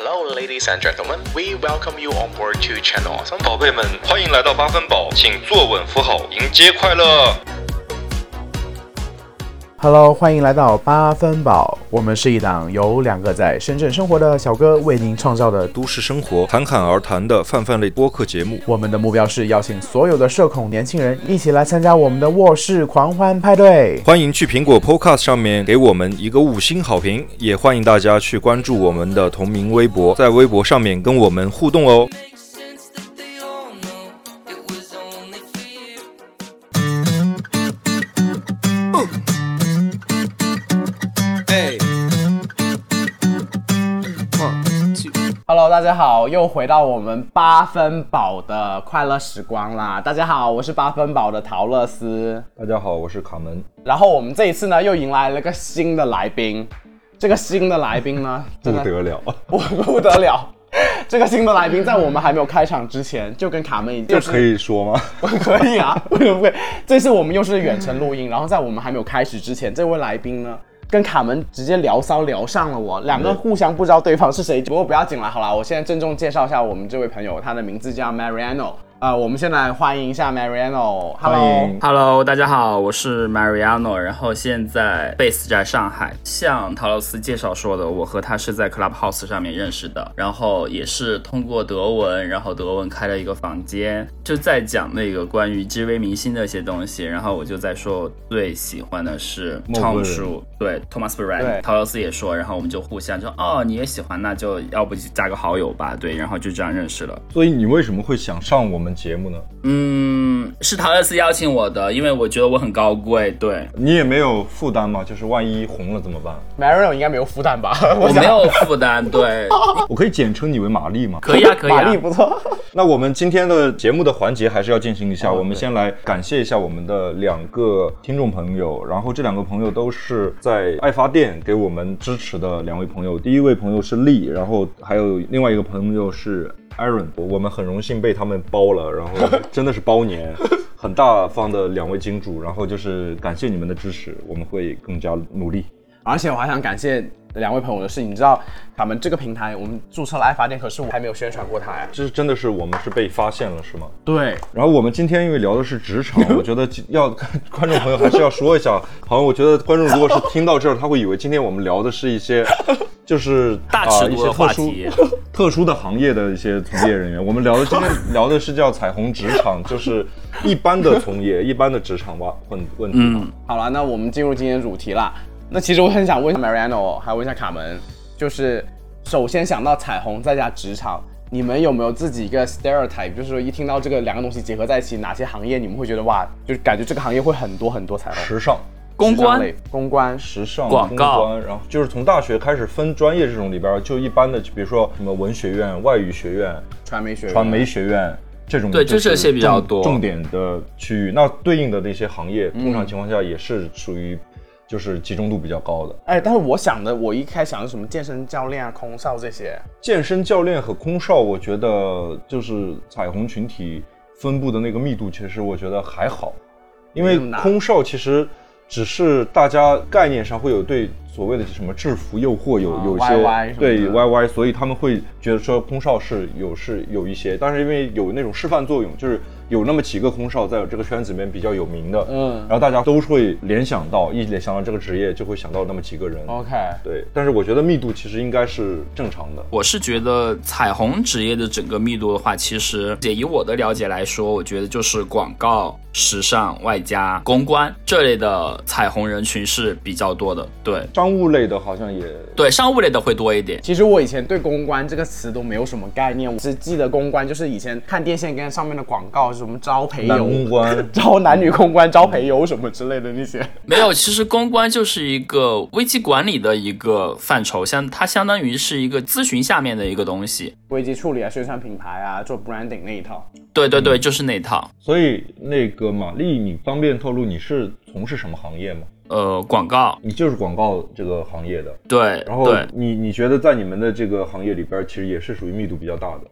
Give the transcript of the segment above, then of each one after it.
Hello, ladies and gentlemen. We welcome you on board to Channel Awesome. 宝贝们，欢迎来到八分宝，请坐稳扶好，迎接快乐。Hello，欢迎来到八分饱。我们是一档由两个在深圳生活的小哥为您创造的都。都市生活侃侃而谈的泛泛类播客节目。我们的目标是邀请所有的社恐年轻人一起来参加我们的卧室狂欢派对。欢迎去苹果 Podcast 上面给我们一个五星好评，也欢迎大家去关注我们的同名微博，在微博上面跟我们互动哦。大家好，又回到我们八分饱的快乐时光啦。大家好，我是八分饱的陶乐斯。大家好，我是卡门。然后我们这一次呢，又迎来了个新的来宾。这个新的来宾呢，不 真的得了，我不得了。这个新的来宾在我们还没有开场之前，就跟卡门已经这可以说吗？可以啊，为什么不可以？这次我们又是远程录音，然后在我们还没有开始之前，这位来宾呢，跟卡门直接聊骚聊上了我，两个互相不知道对方是谁。不过不要紧了，好了，我现在郑重介绍一下我们这位朋友，他的名字叫 Mariano。呃，我们先来欢迎一下 Mariano。欢 Hello，迎 Hello，大家好，我是 Mariano，然后现在 base 在上海。像陶乐斯介绍说的，我和他是在 Clubhouse 上面认识的，然后也是通过德文，然后德文开了一个房间，就在讲那个关于 GV 明星的一些东西。然后我就在说我最喜欢的是默布人畅树，对 Thomas b r a 对 n 陶乐斯也说，然后我们就互相说，哦，你也喜欢，那就要不就加个好友吧，对，然后就这样认识了。所以你为什么会想上我们节目呢？嗯，是陶乐斯邀请我的，因为我觉得我很高贵，对。你也没有负担嘛？就是万一红了怎么办？Mariano 应该没有负担吧？我想没有负担，对，我可以简称你为玛丽吗？可以啊，可以玛丽啊。不错。那我们今天的节目的环节还是要进行一下。哦我们先来感谢一下我们的两个听众朋友，然后这两个朋友都是在爱发电给我们支持的两位朋友。第一位朋友是丽，然后还有另外一个朋友是 Aaron。我们很荣幸被他们包了，然后 真的是包年，很大方的两位金主。然后就是感谢你们的支持，我们会更加努力。而且我还想感谢两位朋友的事情，你知道他们这个平台我们注册了爱发电，可是我还没有宣传过它呀。这是真的是我们是被发现了是吗？对，然后我们今天因为聊的是职场，我觉得要观众朋友还是要说一下，好像我觉得观众如果是听到这儿，他会以为今天我们聊的是一些就是大尺度的些特殊话题特殊的行业的一些从业人员。我们聊的今天聊的是叫彩虹职场，就是一般的从业、一般的职场吧问问题嗯。好了，那我们进入今天主题啦。那其实我很想问一下 Mariano，还有问一下卡门，就是首先想到彩虹再加职场，你们有没有自己一个 stereotype，就是说一听到这个两个东西结合在一起，哪些行业你们会觉得哇，就是感觉这个行业会很多很多彩虹？时尚。公关类、公关、时尚、广告。公关，然后就是从大学开始分专业这种里边儿，就一般的，比如说什么文学院、外语学院、传媒学院、传媒学院这种，对就这些比较多。重重点的区域。那对应的那些行业，通常情况下也是属于就是集中度比较高的。哎，但是我想的，我一开始想的是什么健身教练啊、空少这些，健身教练和空少，我觉得就是彩虹群体分布的那个密度，其实我觉得还好，因为空少其实只是大家概念上会有对所谓的什么制服诱惑有、啊有些的。对 YY，所以他们会觉得说空少是有是有一些，但是因为有那种示范作用，就是有那么几个空少在这个圈子里面比较有名的，嗯然后大家都会联想到一联想到这个职业就会想到那么几个人。OK，对，但是我觉得密度其实应该是正常的。我是觉得彩虹职业的整个密度的话，其实也以我的了解来说，我觉得就是广告、时尚外加公关这类的彩虹人群是比较多的。对商务类的好像也对，商务类的会多一点。其实我以前对公关这个词都没有什么概念，我只记得公关就是以前看电线杆上面的广告，什么招培男友、公关 招男女公关、招培友什么之类的那些。没有，其实公关就是一个危机管理的一个范畴，相它相当于是一个咨询下面的一个东西。危机处理啊、宣传品牌啊、做 branding 那一套。对对对，就是那套。所以那个玛丽，你方便透露你是从事什么行业吗？呃，广告，你就是广告这个行业的，对，然后，你你觉得在你们的这个行业里边，其实也是属于密度比较大的。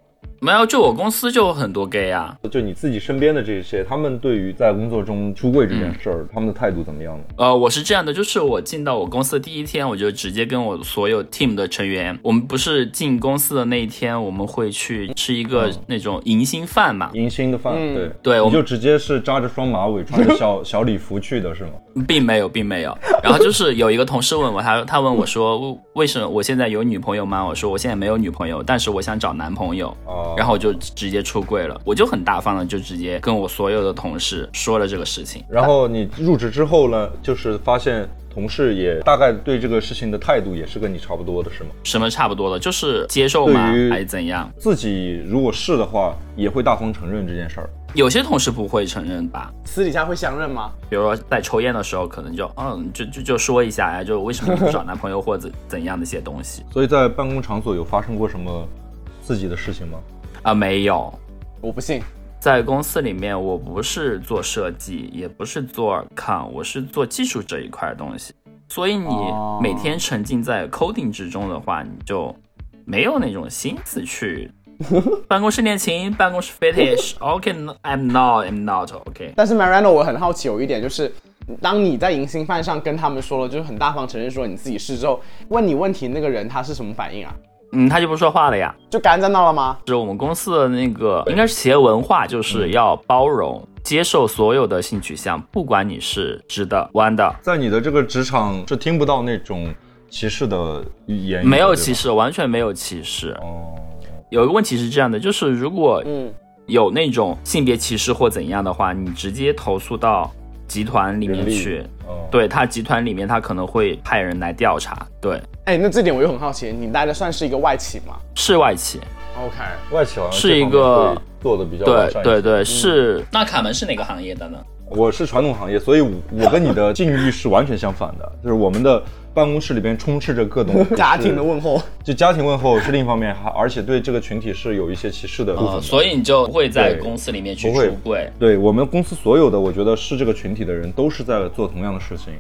没有，就我公司就有很多 gay 啊。就你自己身边的这些，他们对于在工作中出柜这件事儿，他们的态度怎么样呢？呃，我是这样的，就是我进到我公司的第一天，我就直接跟我所有 team 的成员，我们不是进公司的那一天，我们会去吃一个那种迎新饭嘛？迎新的饭，对对我们你就直接是扎着双马尾，穿着小 小礼服去的是吗？并没有，并没有。然后就是有一个同事问我，他他问我说，为为什么我现在有女朋友吗？我说我现在没有女朋友，但是我想找男朋友。哦然后我就直接出柜了，我就很大方的就直接跟我所有的同事说了这个事情。然后你入职之后呢，就是发现同事也大概对这个事情的态度也是跟你差不多的，是吗？什么差不多的，就是接受吗？还是怎样？自己如果是的话，也会大方承认这件事儿。有些同事不会承认吧，私底下会相认吗？比如说在抽烟的时候，可能就嗯，就就就说一下呀，就为什么你不找男朋友或者怎样的一些东西 所以在办公场所有发生过什么自己的事情吗？啊，没有。我不信。在公司里面，我不是做设计，也不是做 account，我是做技术这一块的东西。所以你哦每天沉浸在 coding 之中的话，你就没有那种心思去 办公室恋情、办公室 fetish。OK，I'm not，I'm not OK。但是 Mariano，我很好奇有一点就是，当你在迎新饭上跟他们说了，就是很大方承认说你自己是之后，问你问题那个人他是什么反应啊？嗯，他就不说话了呀。就干在那了吗？是我们公司的那个应该是企业文化，就是要包容、接受所有的性取向，不管你是直的、弯的，在你的这个职场是听不到那种歧视的语言，没有歧视，完全没有歧视。哦。有一个问题是这样的，就是如果嗯，有那种性别歧视或怎样的话，你直接投诉到集团里面去。哦，对他集团里面，他可能会派人来调查。对，哎，那这点我又很好奇，你待的算是一个外企吗是外企。？OK，外企好像是一个做的比较对对对，是。那卡门是哪个行业的呢？我是传统行业，所以我我跟你的境遇是完全相反的，就是我们的办公室里边充斥着各种 家庭的问候。就家庭问候是另一方面，还而且对这个群体是有一些歧视的部分的、呃，所以你就不会在公司里面去不会。出柜。对我们公司所有的，我觉得是这个群体的人都是在做同样的事情，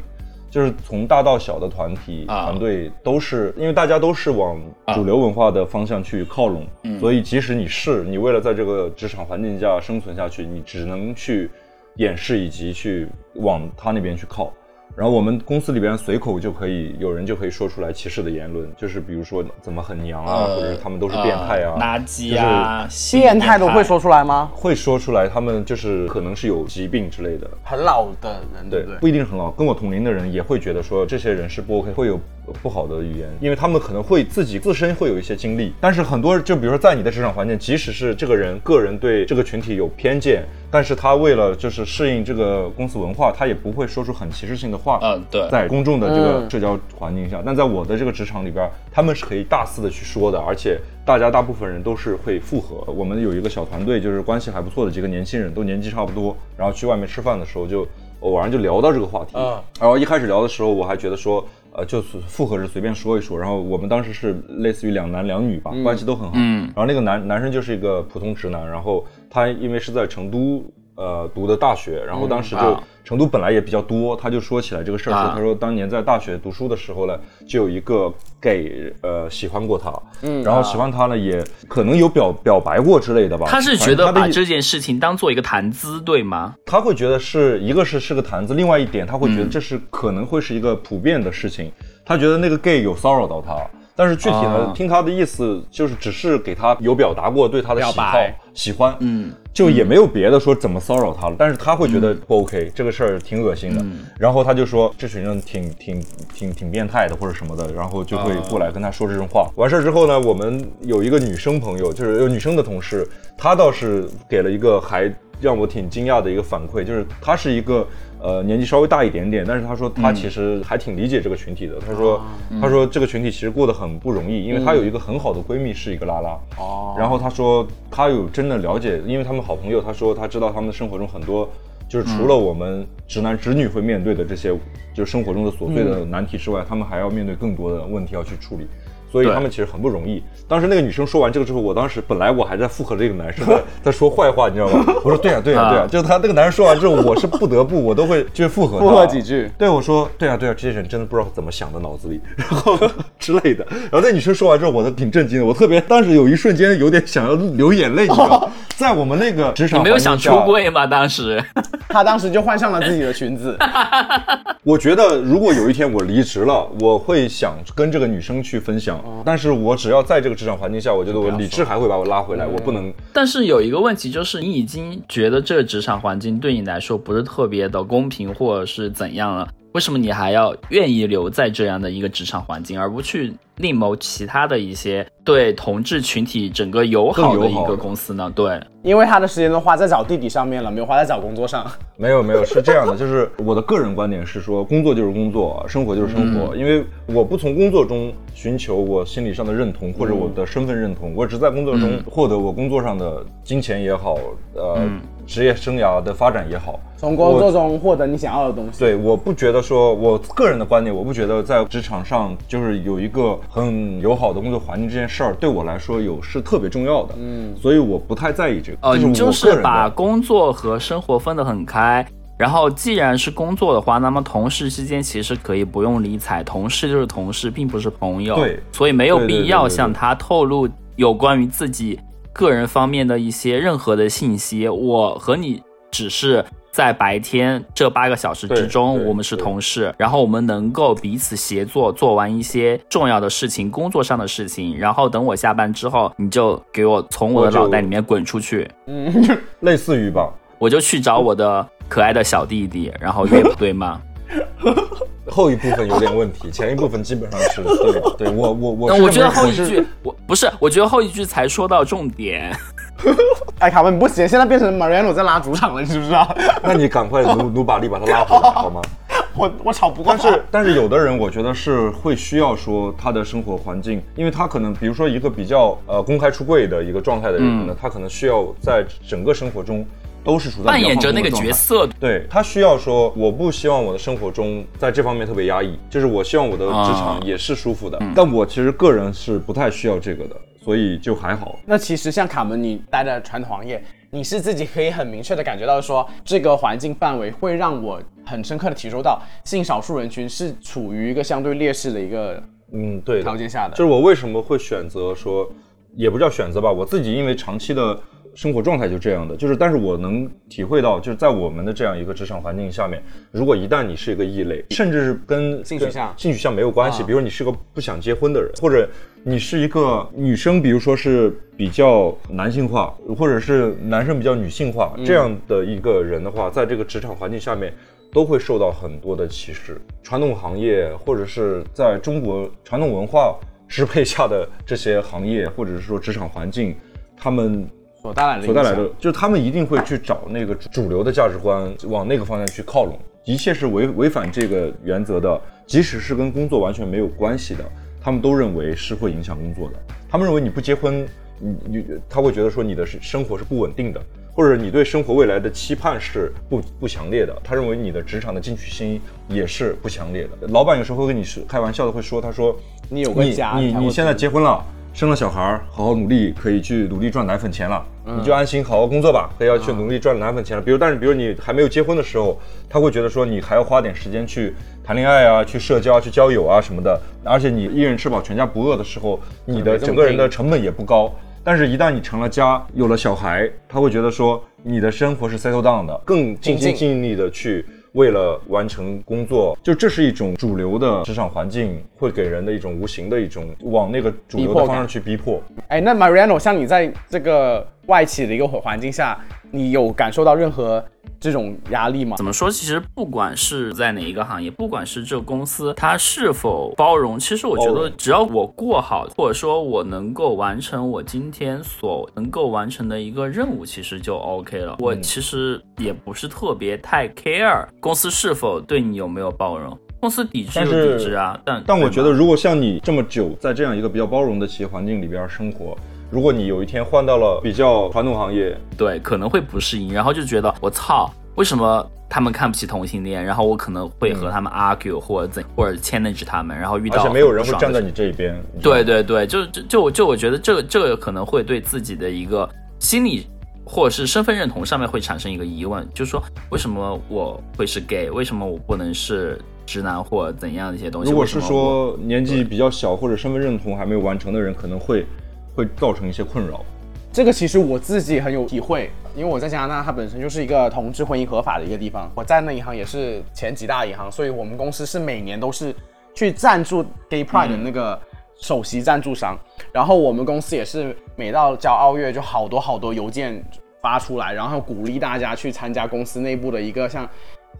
就是从大到小的团体、啊。团队都是，因为大家都是往主流文化的方向去靠拢，所以即使你是你为了在这个职场环境下生存下去，你只能去掩饰以及去往他那边去靠。然后我们公司里边随口就可以有人就可以说出来歧视的言论，就是比如说怎么很娘啊，或者是他们都是变态啊，呃垃圾啊，性变态都会说出来吗？会说出来他们就是可能是有疾病之类的。很老的人，对对不对？不一定很老，跟我同龄的人也会觉得说这些人是不 OK，会有不好的语言，因为他们可能会自己自身会有一些经历，但是很多就比如说在你的职场环境，即使是这个人个人对这个群体有偏见，但是他为了就是适应这个公司文化，他也不会说出很歧视性的话。嗯对在公众的这个嗯社交环境下，但在我的这个职场里边，他们是可以大肆的去说的，而且大家大部分人都是会附和。我们有一个小团队，就是关系还不错的几个年轻人，都年纪差不多，然后去外面吃饭的时候就偶然就聊到这个话题。嗯然后一开始聊的时候，我还觉得说，呃，就是复合着随便说一说。然后我们当时是类似于两男两女吧，关系都很好。嗯然后那个男男生就是一个普通直男，然后他因为是在成都呃读的大学，然后当时就、啊成都本来也比较多，他就说起来这个事儿，说啊他说当年在大学读书的时候呢，就有一个 gay 呃喜欢过他，嗯，然后喜欢他呢也可能有表表白过之类的吧。他是觉得把这件事情当做一个谈资，对吗？他会觉得是一个是是个谈资，另外一点他会嗯觉得这是可能会是一个普遍的事情。他觉得那个 gay 有骚扰到他，但是具体呢，啊听他的意思就是只是给他有表达过对他的喜好、喜欢，嗯，就也没有别的说怎么骚扰他了。但是他会觉得不 OK，、这个事儿挺恶心的。嗯然后他就说这群人挺挺挺挺变态的或者什么的，然后就会过来跟他说这种话。完事儿之后呢，我们有一个女生朋友，就是有女生的同事，她倒是给了一个还让我挺惊讶的一个反馈，就是她是一个。呃，年纪稍微大一点点，但是她说她其实还挺理解这个群体的。她说，她说这个群体其实过得很不容易，因为她有一个很好的闺蜜是一个拉拉，哦然后她说她有真的了解，因为他们好朋友，她说她知道他们的生活中很多，就是除了我们直男直女会面对的这些，就是生活中的琐碎的难题之外，他们还要面对更多的问题要去处理。所以他们其实很不容易。当时那个女生说完这个之后，我当时本来我还在附和这个男生在 在说坏话，你知道吗？我说对呀、对呀、对呀、啊就是他那个男生说完之后，我是不得不我都会就是附和他附和几句对我说对啊对啊，这些人真的不知道怎么想的脑子里，然后之类的。然后那女生说完之后，我都挺震惊的，我特别当时有一瞬间有点想要流眼泪，你知道吗？在我们那个职场你没有想出柜吗？当时他当时就换上了自己的裙子，我觉得如果有一天我离职了，我会想跟这个女生去分享，但是我只要在这个职场环境下，我觉得我理智还会把我拉回来，我不能。但是有一个问题，就是你已经觉得这个职场环境对你来说不是特别的公平，或者是怎样了？为什么你还要愿意留在这样的一个职场环境，而不去另谋其他的一些对同志群体整个友好的一个公司呢？对，因为他的时间都花在找弟弟上面了，没有花在找工作上。没有没有，是这样的，就是 我的个人观点是说，工作就是工作，生活就是生活，因为我不从工作中寻求我心理上的认同或者我的身份认同，我只在工作中获得我工作上的金钱也好，呃，职业生涯的发展也好，从工作中获得你想要的东西。对，我不觉得说，我个人的观点，我不觉得在职场上就是有一个很友好的工作环境这件事儿，对我来说有是特别重要的。嗯，所以我不太在意这个。哦，这我个你就是把工作和生活分得很开。然后，既然是工作的话，那么同事之间其实可以不用理睬，同事就是同事，并不是朋友。对所以没有必要向他透露有关于自己个人方面的一些任何的信息。我和你只是在白天这八个小时之中，我们是同事，然后我们能够彼此协作，做完一些重要的事情，工作上的事情。然后等我下班之后，你就给我从我的脑袋里面滚出去。嗯 类似于吧，我就去找我的可爱的小弟弟，然后约对吗？后一部分有点问题，前一部分基本上是对的。对我我我我觉得后一句我不是，我觉得后一句才说到重点。哎，卡文你不行，现在变成 Mariano 在拉主场了，你知不知道？那你赶快努努把力把他拉回来好吗？我我吵不过。但是但是有的人，我觉得是会需要说他的生活环境，因为他可能比如说一个比较呃公开出柜的一个状态的人呢，他可能需要在整个生活中都是处在扮演着那个角色，对他需要说，我不希望我的生活中在这方面特别压抑，就是我希望我的职场啊也是舒服的。但我其实个人是不太需要这个的，所以就还好。那其实像卡门，你待在传统行业，你是自己可以很明确的感觉到说，这个环境范围会让我很深刻的体受到性少数人群是处于一个相对劣势的一个嗯，对条件下的。就是我为什么会选择说，也不叫选择吧，我自己因为长期的生活状态就这样的，就是但是我能体会到，就是在我们的这样一个职场环境下面，如果一旦你是一个异类，甚至是跟性取向性取向没有关系，啊比如你是个不想结婚的人，或者你是一个女生，比如说是比较男性化，或者是男生比较女性化、这样的一个人的话，在这个职场环境下面。都会受到很多的歧视。传统行业或者是在中国传统文化支配下的这些行业，或者是说职场环境，他们所带来的所带来的，就是他们一定会去找那个主流的价值观，往那个方向去靠拢。一切是违违反这个原则的，即使是跟工作完全没有关系的，他们都认为是会影响工作的。他们认为你不结婚，你你他会觉得说你的是生活是不稳定的，或者你对生活未来的期盼是不不强烈的。他认为你的职场的进取心也是不强烈的。老板有时候会跟你是开玩笑的会说，他说你有个你家你你现在结婚了，生了小孩儿，好好努力，可以去努力赚奶粉钱了，嗯你就安心好好工作吧，可以要去努力赚奶粉钱了。比如，但是比如你还没有结婚的时候，他会觉得说你还要花点时间去谈恋爱啊，去社交、去交友啊什么的，而且你一人吃饱全家不饿的时候，你的整个人的成本也不高。但是，一旦你成了家，有了小孩，他会觉得说你的生活是 settle down 的，更尽心尽力的去为了完成工作，就这是一种主流的职场环境，会给人的一种无形的一种往那个主流的方向去逼迫。哎，那 Mariano，像你在这个外企的一个环境下，你有感受到任何这种压力吗怎？么说？其实不管是在哪一个行业，不管是这个公司它是否包容，其实我觉得只要我过好，或者说我能够完成我今天所能够完成的一个任务，其实就 OK 了。我其实也不是特别太 care 公司是否对你有没有包容，公司抵制就是抵制啊，但但我觉得，如果像你这么久在这样一个比较包容的企业环境里边生活，如果你有一天换到了比较传统行业，对可能会不适应，然后就觉得我操。为什么他们看不起同性恋？然后我可能会和他们 argue 或者怎或者 challenge 他们，然后遇到而且没有人会站在你这一边。对对对，就就就就我觉得这个这个可能会对自己的一个心理或者是身份认同上面会产生一个疑问，就是说为什么我会是 gay，为什么我不能是直男或怎样的一些东西？如果是说年纪比较小或者身份认同还没有完成的人，可能会会造成一些困扰。这个其实我自己很有体会，因为我在加拿大，它本身就是一个同志婚姻合法的一个地方。我在那银行也是前几大银行，所以我们公司是每年都是去赞助 Gay Pride 的那个首席赞助商。然后我们公司也是每到骄傲月就好多好多邮件发出来，然后鼓励大家去参加公司内部的一个像。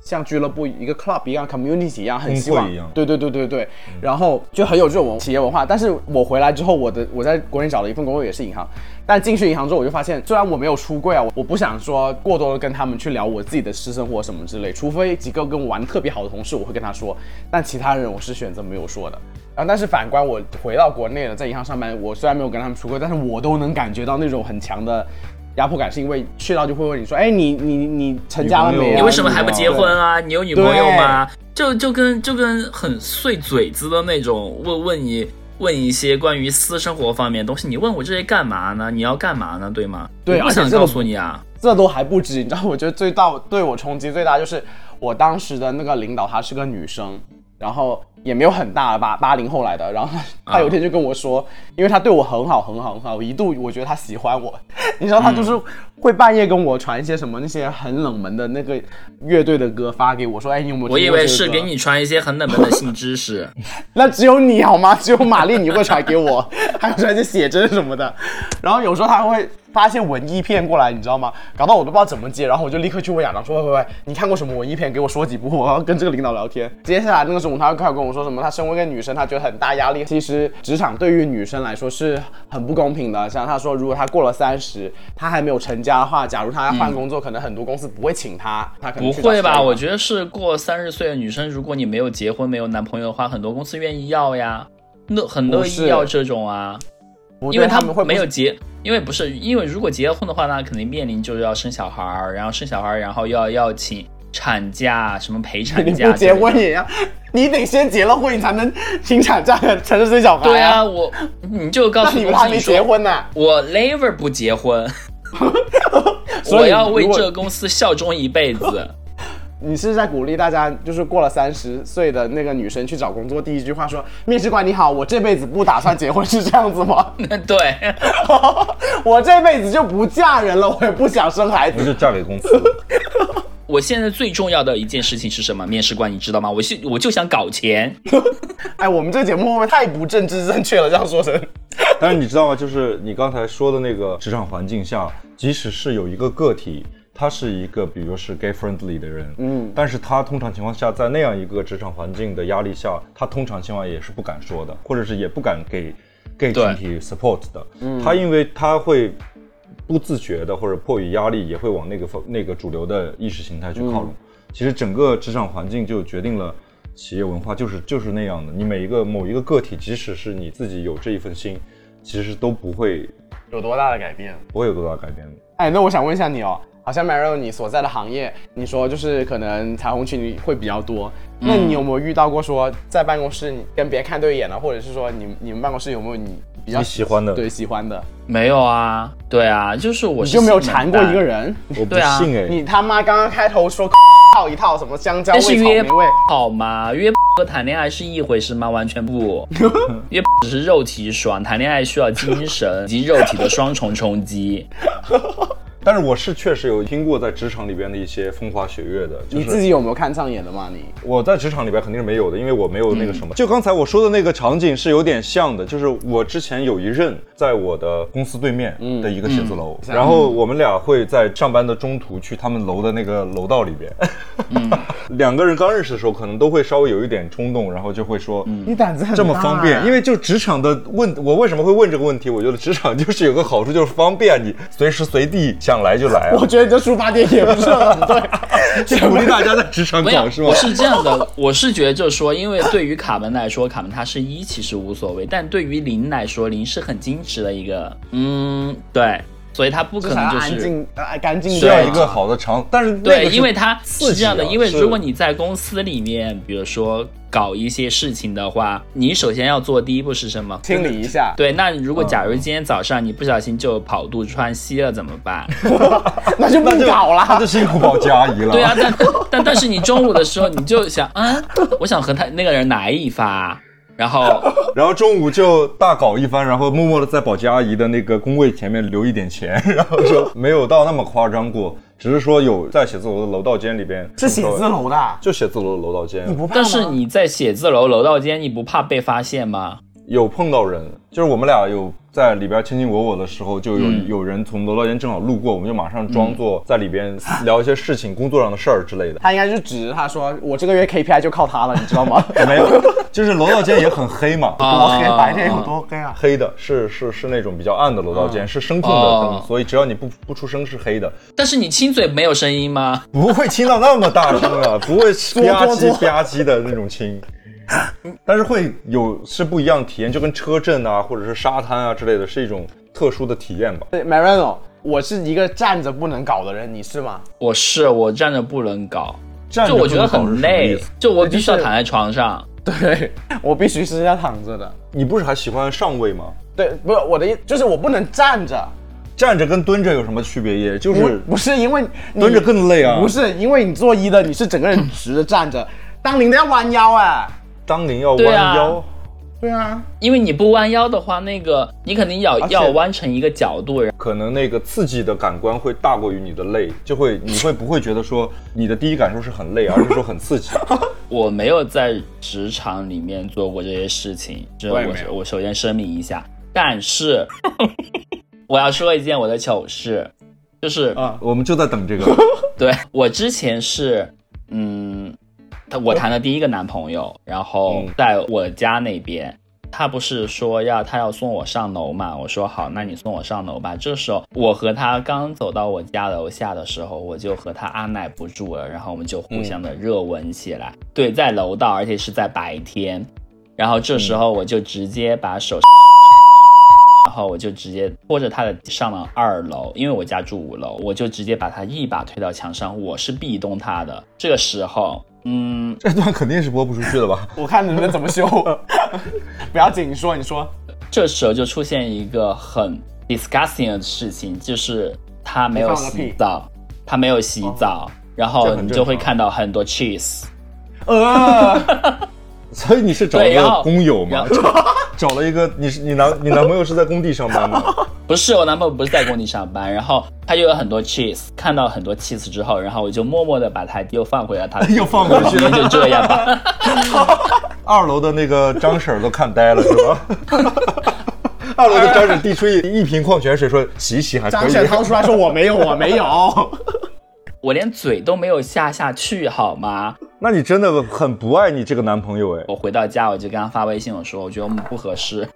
像俱乐部一个 club 一样 community 一样，很希望对对对对对，然后就很有这种企业文化。但是我回来之后，我的我在国内找了一份工作也是银行，但进去银行之后，我就发现，虽然我没有出柜啊，我我不想说过多的跟他们去聊我自己的私生活什么之类，除非几个跟我玩得特别好的同事，我会跟他说，但其他人我是选择没有说的。然后，但是反观我回到国内了，在银行上班，我虽然没有跟他们出柜，但是我都能感觉到那种很强的压迫感，是因为去到就会问你说，哎，你你你成家了没啊？女朋友你为什么还不结婚啊？你有女朋友吗？就就跟就跟很碎嘴子的那种问问你问一些关于私生活方面的东西，你问我这些干嘛呢？你要干嘛呢？对吗？对我想告诉你啊。这都还不止，你知道，我觉得最大对我冲击最大就是我当时的那个领导，她是个女生，然后也没有很大吧，八零后来的，然后他他有一天就跟我说，因为他对我很好很好很好，一度我觉得他喜欢我，你知道，他就是会半夜跟我传一些什么那些很冷门的那个乐队的歌发给我，说，哎，你有没有我以为是给你传一些很冷门的性知识。那只有你好吗？只有玛丽你会传给我，还有传些写真什么的。然后有时候他会发现文艺片过来，你知道吗？搞到我都不知道怎么接，然后我就立刻去问亚当说：“喂喂喂，你看过什么文艺片？给我说几部，我要跟这个领导聊天。”接下来那个时候，他开始跟我说什么？他身为一个女生，她觉得很大压力。其实职场对于女生来说是很不公平的。像她说，如果她过了三十，她还没有成家的话，假如她要换工作，可能很多公司不会请她。她可能不会吧？我觉得是过三十岁的女生，如果你没有结婚、没有男朋友的话，很多公司愿意要呀，乐很乐意要这种啊，因为他们会没有结，因为不是因为如果结了婚的话，那肯定面临就是要生小孩儿，然后生小孩儿，然后要要请产假，什么陪产 你假，不结婚。也要，你得先结了婚，你才能请产假，才能生小孩、对啊，，我你就告那诉你们还没结婚呢，我 never 不结婚，所以我要为这个公司效忠一辈子。你是在鼓励大家，就是过了三十岁的那个女生去找工作，第一句话说：“面试官你好，我这辈子不打算结婚，是这样子吗？对，我这辈子就不嫁人了，我也不想生孩子。不是嫁给公司。我现在最重要的一件事情是什么？面试官，你知道吗？我是我就想搞钱。哎，我们这个节目会不会太不政治正确了？这样说成，但是你知道吗？就是你刚才说的那个职场环境下，即使是有一个个体，他是一个比如是 gay friendly 的人，嗯，但是他通常情况下在那样一个职场环境的压力下，他通常情况也是不敢说的，或者是也不敢给 gay 对群体 support 的。嗯，他因为他会不自觉的或者迫于压力，也会往那个方那个主流的意识形态去靠拢。其实整个职场环境就决定了。企业文化就是就是那样的，你每一个某一个个体，即使是你自己有这一份心，其实都不会有多大的改变？不会有多大改变的。哎，那我想问一下你哦，好像 Mario 你所在的行业，你说就是可能彩虹群会比较多，那你有没有遇到过说在办公室你跟别人看对眼了，或者是说你你们办公室有没有你比较你喜欢的？对喜欢的，没有啊，对啊，就是我是你就没有缠过一个人？我不对啊。信哎、你他妈刚刚开头说套一套什么香蕉味、草但是约莓味，好吗？约和谈恋爱是一回事吗？完全不，约只是肉体爽，谈恋爱需要精神以及肉体的双重冲击。但是我是确实有听过在职场里边的一些风花雪月的。就是、你自己有没有看上眼的吗？你我在职场里边肯定是没有的，因为我没有那个什嗯么。就刚才我说的那个场景是有点像的，就是我之前有一任在我的公司对面的一个写字楼，嗯然后我们俩会在上班的中途去他们楼的那个楼道里边。嗯 两个人刚认识的时候，可能都会稍微有一点冲动，然后就会说，你胆子这么方便，因为为就职场的问，我为什么会问这个问题？我觉得职场就是有个好处，就是方便，你随时随地想来就来啊。我觉得你这出发点也不是很对，鼓励大家在职场搞是，吗我？是这样的，我是觉得就是说，因为对于卡门来说，卡门他是一其实无所谓，但对于零来说，零是很矜持的一个，嗯，对，所以它不可能就是。安静、呃干净需要一个好的场，但是那对，因为它是这样的，因为如果你在公司里面，比如说搞一些事情的话，你首先要做第一步是什么？清理一下。对，那如果假如今天早上你不小心就跑肚穿稀了怎么办？那就不那就搞了那就。辛苦保洁阿姨了。对啊，但 但但是你中午的时候你就想，啊，我想和他那个人来一发，然后 然后中午就大搞一番，然后默默的在保洁阿姨的那个工位前面留一点钱，然后就没有到那么夸张过，只是说有在写字楼的楼道间里边是写字，楼的啊，就写字楼的楼道间你不怕？但是你在写字楼楼道间，你不怕被发现吗？有碰到人，就是我们俩有在里边卿卿我我的时候，就有、嗯有人从楼道间正好路过，我们就马上装作在里边聊一些事情、工作上的事儿之类的。他应该是指着他说：“我这个月 KPI 就靠他了，你知道吗？没有，就是楼道间也很黑嘛，多黑，啊白天有多黑啊！黑的是是是那种比较暗的楼道间，是声控的哦灯，所以只要你不不出声是黑的，但是你亲嘴没有声音吗？不会亲到那么大声啊，不会 吧唧吧唧的那种亲。但是会有是不一样的体验，就跟车震啊，或者是沙滩啊之类的，是一种特殊的体验吧。对 Marino，我是一个站着不能搞的人，你是吗？我是我站着不能搞，站着就我觉得很累，就我必须要躺在床上。对，我必须是要躺着的。你不是还喜欢上位吗？对，不是我的意，就是我不能站着，站着跟蹲着有什么区别？也就是不是因为蹲着更累啊不是因为你做一的，你是整个人直着站着，当零的要弯腰哎。当您要弯腰，对啊，因为你不弯腰的话，那个你肯定要要弯成一个角度，可能那个刺激的感官会大过于你的累，就会你会不会觉得说你的第一感受是很累，而是说很刺激？我没有在职场里面做过这些事情，这我我首先声明一下。但是 我要说一件我的糗事，就是、啊我们就在等这个。对我之前是嗯，他我谈的第一个男朋友，然后嗯在我家那边。他不是说要他要送我上楼嘛？我说好，那你送我上楼吧。这时候我和他刚走到我家楼下的时候，我就和他按耐不住了，然后我们就互相的热吻起来。对，在楼道，而且是在白天。然后这时候我就直接把手，然后我就直接拖着他的上了二楼，因为我家住五楼，我就直接把他一把推到墙上，我是壁咚他的。这个时候，嗯，这段肯定是播不出去的吧？我看你们怎么修。不要紧，你说你说。这时候就出现一个很 disgusting 的事情，就是他没有洗澡，他没有洗澡，然后你就会看到很多 cheese。呃，所以你是找个对然后工友吗找了一个你是你男你男朋友是在工地上班吗？不是我男朋友不是在工地上班，然后他又有很多 cheese，看到很多 cheese 之后，然后我就默默的把它又放回了他 又放回去了就这样吧。二楼的那个张婶都看呆了是吧？二楼的张婶递出一一瓶矿泉水，说洗洗还可以。张婶掏出来说我没有，我没有。我连嘴都没有下下去好吗？那你真的很不爱你这个男朋友哎？我回到家我就跟他发微信，我说我觉得我们不合适。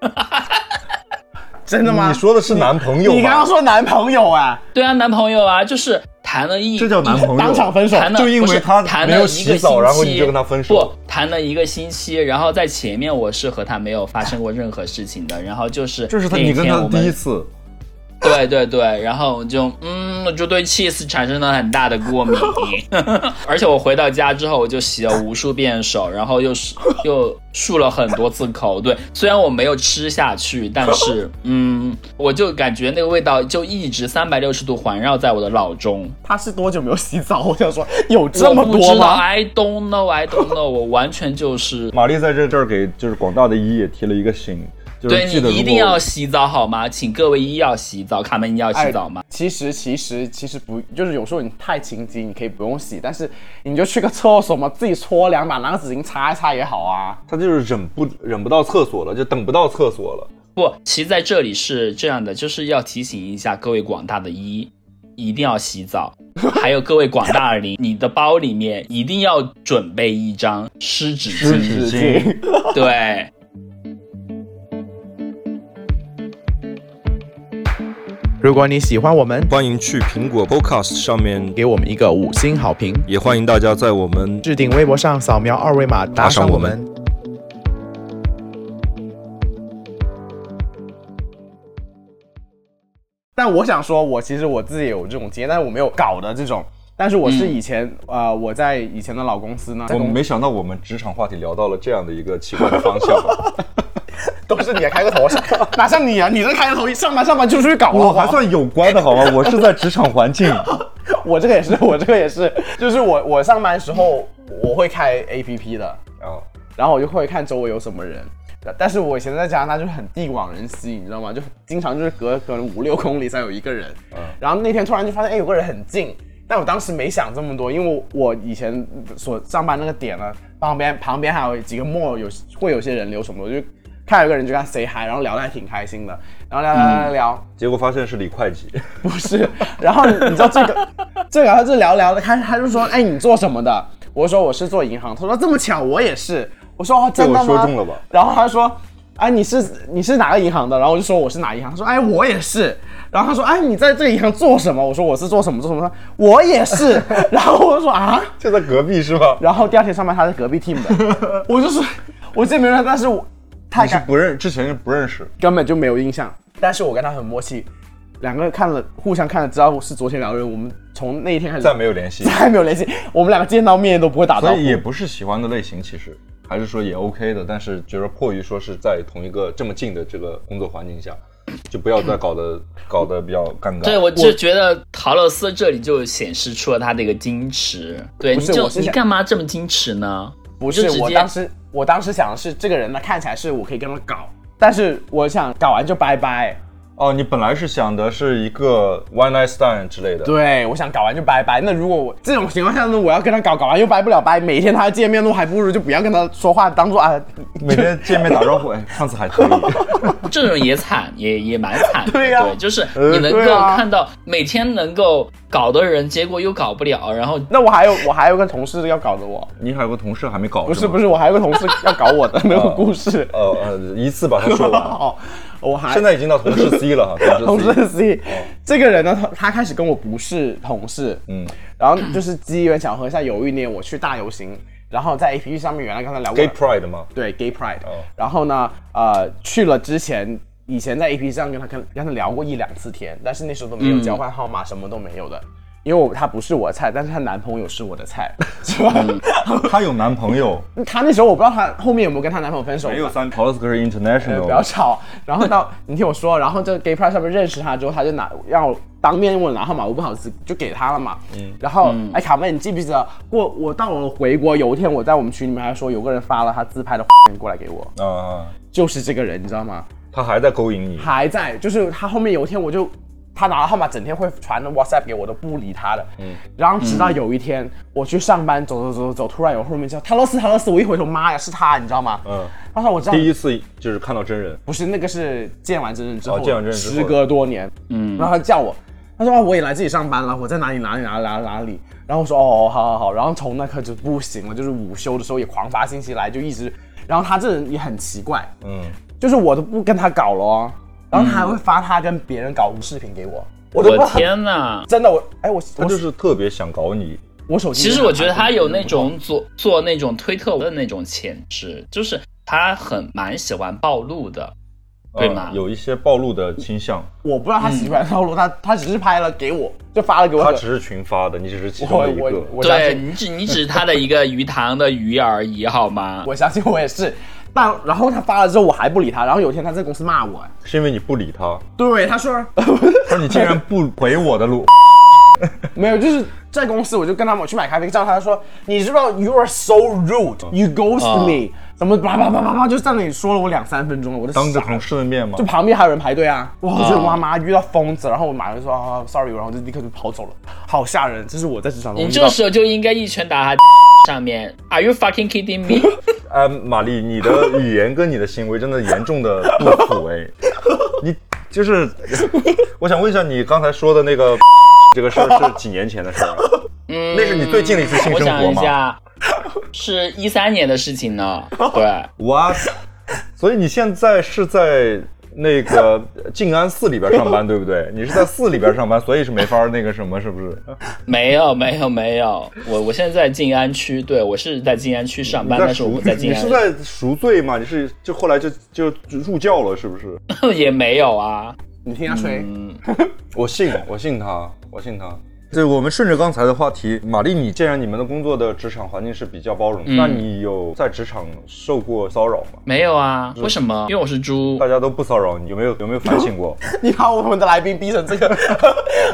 真的吗？你说的是男朋友吗？你刚刚说男朋友啊，对啊，男朋友啊，就是谈了一这叫男朋友当场分手。谈了就因为他谈没有了一个洗澡星然后你期就跟他分手不，谈了一个星期，然后在前面我是和他没有发生过任何事情的，然后就是这是他你跟他的天我们第一次，对对对，然后我就嗯，我就对 cheese 产生了很大的过敏，而且我回到家之后，我就洗了无数遍手，然后又是 又漱了很多次口。对，虽然我没有吃下去，但是 嗯，我就感觉那个味道就一直三百六十度环绕在我的脑中。他是多久没有洗澡？我想说有这么我不知道多吗？？I don't know, I don't know，我完全就是。玛丽在这这儿给就是广大的一也提了一个醒，就是对你一定要洗澡好吗？请各位一要洗澡，卡门一要洗澡吗？其实其实其实不，就是有时候你太情急，你可以不用洗，但是你就去个厕所嘛，自己搓两把，拿个纸巾擦一擦也好啊。他就是忍不忍不到厕所了，就等不到厕所了。不，其实在这里是这样的，就是要提醒一下各位广大的一，一定要洗澡。还有各位广大的零，你的包里面一定要准备一张湿纸湿巾。纸巾，对，如果你喜欢我们，欢迎去苹果 Podcast 上面，给我们一个五星好评，也欢迎大家在我们置顶微博上扫描二维码打赏我们。但我想说，我其实我自己也有这种经验，但是我没有搞的这种。但是我是以前、呃，我在以前的老公司呢，我没想到我们职场话题聊到了这样的一个奇怪的方向。都是你开个头，哪像你啊？你这开个头一上班上班就出去搞了，我还算有关的好吗？我是在职场环境。我这个也是，我这个也是，就是我我上班时候我会开 A P P 的，啊，然后我就会看周围有什么人。但是我以前在加拿大就是很地广人稀，你知道吗？就经常就是隔可能五六公里才有一个人。然后那天突然就发现，哎，有个人很近，但我当时没想这么多，因为我以前所上班那个点呢，旁边旁边还有几个 mall 有会有些人流什么的，我就看有个人就跟他 say hi，然后聊得还挺开心的，然后聊聊聊聊聊。结果发现是李会计。不是，然后你知道这个，这个然后就聊聊的，他他就说，哎，你做什么的？我说我是做银行，他说这么巧，我也是。我说哦，真的我说中了吧然后他说，哎，你是你是哪个银行的？然后我就说我是哪银行。他说，哎，我也是。然后他说，哎，你在这个银行做什么？我说我是做什么做什么。他说我也是。然后我就说啊，就在隔壁是吧？然后第二天上班他在隔壁 team 的，我就是我见没人，但是我太你是不认，之前是不认识。根本就没有印象。但是我跟他很默契，两个人看了互相看了，知道是昨天聊的人，我们从那一天开始再没有联系，再没有联系，我们两个见到面都不会打招呼所以。也不是喜欢的类型，其实还是说也 OK 的，但是就是迫于说是在同一个这么近的这个工作环境下，就不要再搞得搞得比较尴尬。对，我就觉得陶乐斯这里就显示出了他的一个矜持。对，你就你干嘛这么矜持呢？不是就直接我当时，我当时想的是这个人呢，看起来是我可以跟他搞，但是我想搞完就拜拜。哦，你本来是想的是一个 one night stand 之类的，对，我想搞完就拜拜。那如果我这种情况下呢，我要跟他搞，搞完又拜不了拜，每天他见面都还不如就不要跟他说话，当做啊，每天见面打招呼，哎，上次还可以。这种也惨，也也蛮惨的。对呀对，就是你能够看到每天能够搞的人，结果又搞不了，然后那我还有我还有个同事要搞的我，你还有个同事还没搞，不是不是，我还有个同事要搞我的 那个故事。呃呃，一次把它说完。哦，我还现在已经到同事 C 了哈，同同事 C。这个人呢，他他开始跟我不是同事，嗯。然后就是机缘巧合下，有一年我去大游行，然后在 A P P 上面原来刚才聊过，Gay Pride 吗？对 Gay Pride，、哦。然后呢，呃，去了之前，以前在 A P P 上跟他跟跟他聊过一两次天，但是那时候都没有交换号码，什么都没有的。因为我她不是我的菜，但是她男朋友是我的菜，是吧？她有男朋友，她那时候我不知道她后面有没有跟她男朋友分手，没有三，陶乐斯可是呃 international，不要吵。然后到你听我说，然后这个 Gay Pride 上面认识她之后，她就拿让我当面问我拿号码，我不好意思就给她了嘛。嗯。然后，哎，卡妹，你记不记得过我到了回国有一天，我在我们群里面还说有个人发了他自拍的 过来给我，啊，就是这个人，你知道吗？他还在勾引你，还在，就是他后面有一天我就。他拿了号码，整天会传 WhatsApp 给我，都不理他的。嗯，然后直到有一天、我去上班，走走走走走，突然有后面叫泰勒斯，泰勒斯，我一回头，妈呀，是他，你知道吗？嗯，他说我知道，第一次就是看到真人，不是那个是见完真人之后，哦见完真人之后。时隔多年，嗯，然后他叫我，他说啊我也来这里上班了，我在哪里哪里哪里哪里哪里，然后我说哦好好好，然后从那刻就不行了，就是午休的时候也狂发信息来，就一直，然后他这人也很奇怪，嗯，就是我都不跟他搞了哦，然后他还会发他跟别人搞视频给我，我都不知我道他天哪！真的我哎我我他就是特别想搞你，我手机，其实我觉得他有那种做做那种推特的那种潜质，就是他很蛮喜欢暴露的，对呃吗？有一些暴露的倾向，我不知道他喜欢暴露，他他只是拍了给我，就发了给我，他只是群发的，你只是其中的一个。对你只你只是他的一个鱼塘的鱼而已，好吗？我相信我也是。但然后他发了之后，我还不理他。然后有一天他在公司骂我，哎是因为你不理他，对，他说 他说你竟然不回我的路，没有，就是在公司我就跟他们我去买咖啡，叫他说，你知道 you are so rude，you ghost 哦 me，怎么叭叭叭叭叭就在那里说了我两三分钟了，我就当着同事的面吗就？旁边还有人排队啊！哇，我觉得妈妈遇到疯子，然后我马上就说啊，sorry，然后就立刻就跑走了，好吓人！这是我在职场中你这时候就应该一拳打他 上面。Are you fucking kidding me？呃，玛丽，你的语言跟你的行为真的严重的不符 哎，你就是，我想问一下，你刚才说的那个这个事儿是几年前的事儿啊？嗯，那是你最近的一次性我想生活吗？一下，是一三年的事情呢。对，哇，所以你现在是在那个 静安寺里边上班，对不对？你是在寺里边上班，所以是没法那个什么，是不是？没有没有没有，我我现在在静安区，对我是在静安区上班，但是我不在静安你是，在赎罪吗？你是就后来就就入教了，是不是？也没有啊。你听他吹，嗯，我信，我信他，我信他。对，我们顺着刚才的话题，玛丽，你既然你们的工作的职场环境是比较包容，嗯那你有在职场受过骚扰吗？没有啊，为什么？因为我是猪大。家都不骚扰你，有没有有没有反省过？你把我们的来宾逼成这个，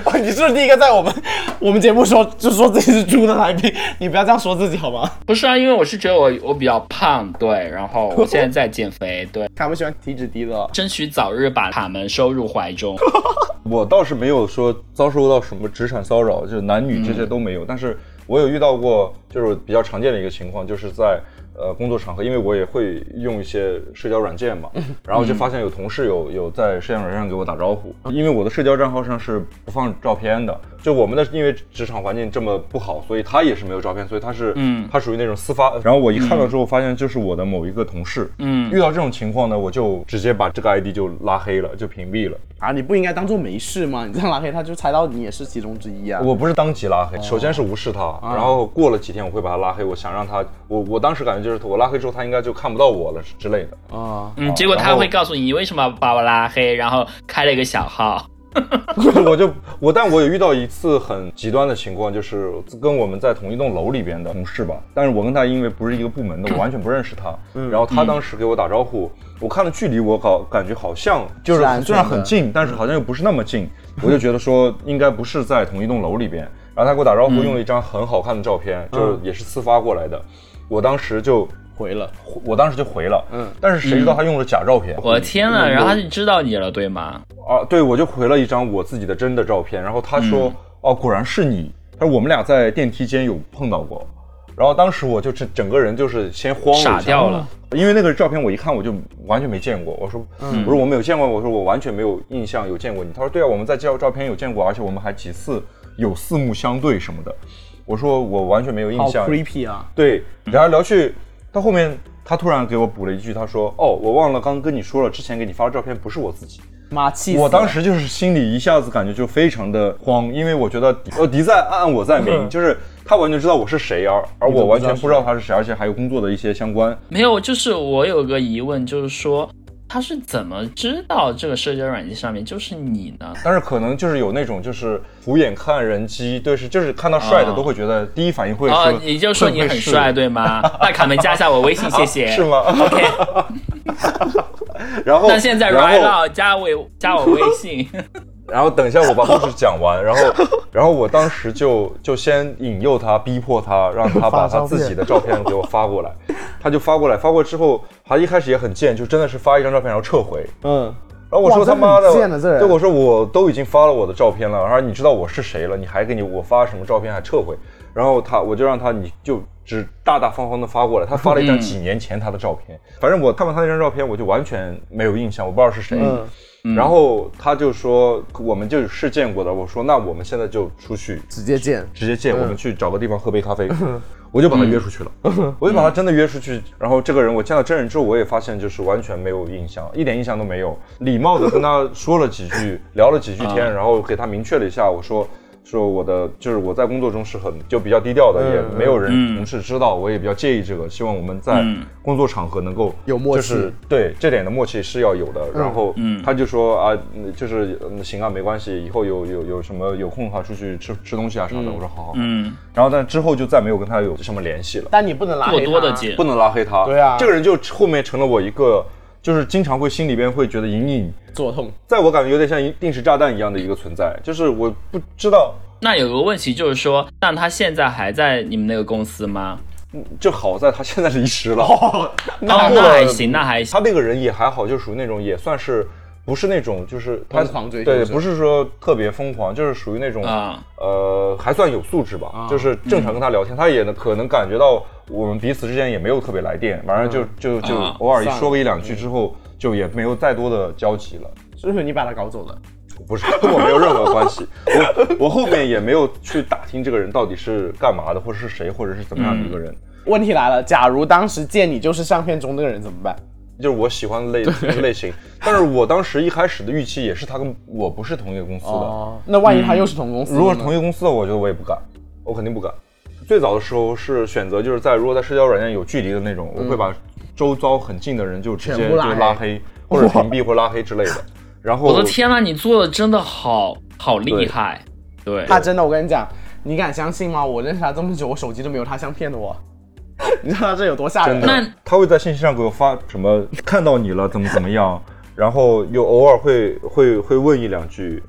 哇 你是不是第一个在我们我们节目说就说自己是猪的来宾？你不要这样说自己好吗？不是啊，因为我是觉得我我比较胖，对，然后我现在在减肥，对，他们喜欢体脂低的哦，争取早日把卡门收入怀中。我倒是没有说遭受到什么职场骚扰，就是男女这些都没有，但是我有遇到过，就是比较常见的一个情况，就是在呃工作场合，因为我也会用一些社交软件嘛，然后就发现有同事有有在社交软件上给我打招呼，因为我的社交账号上是不放照片的，就我们的因为职场环境这么不好，所以他也是没有照片，所以他是嗯，他属于那种私发，然后我一看到之后发现就是我的某一个同事，嗯遇到这种情况呢，我就直接把这个 ID 就拉黑了，就屏蔽了。啊，你不应该当做没事吗？你这样拉黑他，就猜到你也是其中之一啊。我不是当即拉黑，首先是无视他，然后过了几天我会把他拉黑，我想让他，我我当时感觉就是我拉黑之后他应该就看不到我了之类的。啊，嗯，结果他会告诉你你为什么把我拉黑，然后开了一个小号。就 是我就我，但我有遇到一次很极端的情况，就是跟我们在同一栋楼里边的同事吧，但是我跟他因为不是一个部门的，我完全不认识他。然后他当时给我打招呼，我看了距离，我搞感觉好像就是虽然很近，但是好像又不是那么近，我就觉得说应该不是在同一栋楼里边。然后他给我打招呼，用了一张很好看的照片，就是也是私发过来的，我当时就。回了，我当时就回了，嗯，但是谁知道他用了假照片？我的天呐，嗯。然后他就知道你了，对吗？啊，对，我就回了一张我自己的真的照片，然后他说，嗯哦，果然是你，他说我们俩在电梯间有碰到过，然后当时我就是整个人就是先慌了一下。傻掉了，因为那个照片我一看我就完全没见过，我说，嗯我说我没有见过，我说我完全没有印象有见过你，他说对啊，我们在照照片有见过，而且我们还几次有四目相对什么的，我说我完全没有印好象，creepy 啊！对，聊来聊去，到后面他突然给我补了一句，他说，哦，我忘了刚跟你说了，之前给你发的照片不是我自己。妈气死！我当时就是心里一下子感觉就非常的慌，因为我觉得敌呃敌在暗我在明，就是他完全知道我是谁，而而我完全不知道他是谁，而且还有工作的一些相关。没有，就是我有个疑问，就是说他是怎么知道这个社交软件上面就是你呢？但是可能就是有那种就是虎眼看人机，对，是就是看到帅的哦都会觉得第一反应会说，哦，你就说你很帅，对吗？那卡门加一下我微信，谢谢。是吗？？OK，然后那现在然 right now 加我加我微信。然后等一下我把故事讲完，然后 然后我当时就就先引诱他，逼迫他，让他把他自己的照片给我发过来，他就发过来，发过来之后，他一开始也很贱，就真的是发一张照片然后撤回，嗯，然后我说他妈的，对我说我都已经发了我的照片了，然后你知道我是谁了，你还给你我发什么照片还撤回，然后他我就让他你就只大大方方的发过来，他发了一张几年前他的照片，反正我看完他那张照片我就完全没有印象，我不知道是谁。然后他就说我们就是见过的，我说那我们现在就出去直接见。直接见，我们去找个地方喝杯咖啡，我就把他约出去了，我就把他真的约出去。然后这个人我见到真人之后，我也发现就是完全没有印象，一点印象都没有。礼貌的跟他说了几句，聊了几句天，然后给他明确了一下，我说。说我的就是我在工作中是很就比较低调的，也没有人嗯同事知道，我也比较介意这个。希望我们在嗯工作场合能够有默契就是对这点的默契是要有的。然后嗯他就说啊，嗯就是嗯行啊，没关系，以后有有有什么有空的话出去吃吃东西啊啥的。我说好好然后但之后就再没有跟他有什么联系了，但你不能拉过黑他多的见不。能拉黑他。对啊这个人就后面成了我一个，就是经常会心里边会觉得隐隐，作痛。在我感觉有点像一定时炸弹一样的一个存在，就是我不知道。那有个问题就是说，那他现在还在你们那个公司吗？就好在他现在离职了，哦，那还行，那还行。他那个人也还好，就属于那种也算是不是那种就是他疯狂追求对，不是说特别疯狂，就是属于那种啊。呃还算有素质吧，就是正常跟他聊天，他也能可能感觉到我们彼此之间也没有特别来电，反正就就就啊偶尔一说个一两句之后，就也没有再多的交集了。是不是你把他搞走了？不是跟 我没有任何关系，我我后面也没有去打听这个人到底是干嘛的，或者是谁，或者是怎么样的一个人。问题来了，假如当时见你就是相片中那个人怎么办？就是我喜欢的类类型，但是我当时一开始的预期也是他跟我不是同一个公司的。哦，那万一他又是同公司的？如果是同一个公司的，我觉得我也不敢，我肯定不敢。最早的时候是选择就是在如果在社交软件有距离的那种，我会把周遭很近的人就直接就拉黑拉黑或者屏蔽或拉黑之类的。然后我的天呐，你做的真的好好厉害，对，他真的，我跟你讲，你敢相信吗？我认识他这么久，我手机都没有他相片的我。你知道他这有多吓人真吗？他会在信息上给我发什么看到你了怎么怎么样，然后又偶尔会会会问一两句。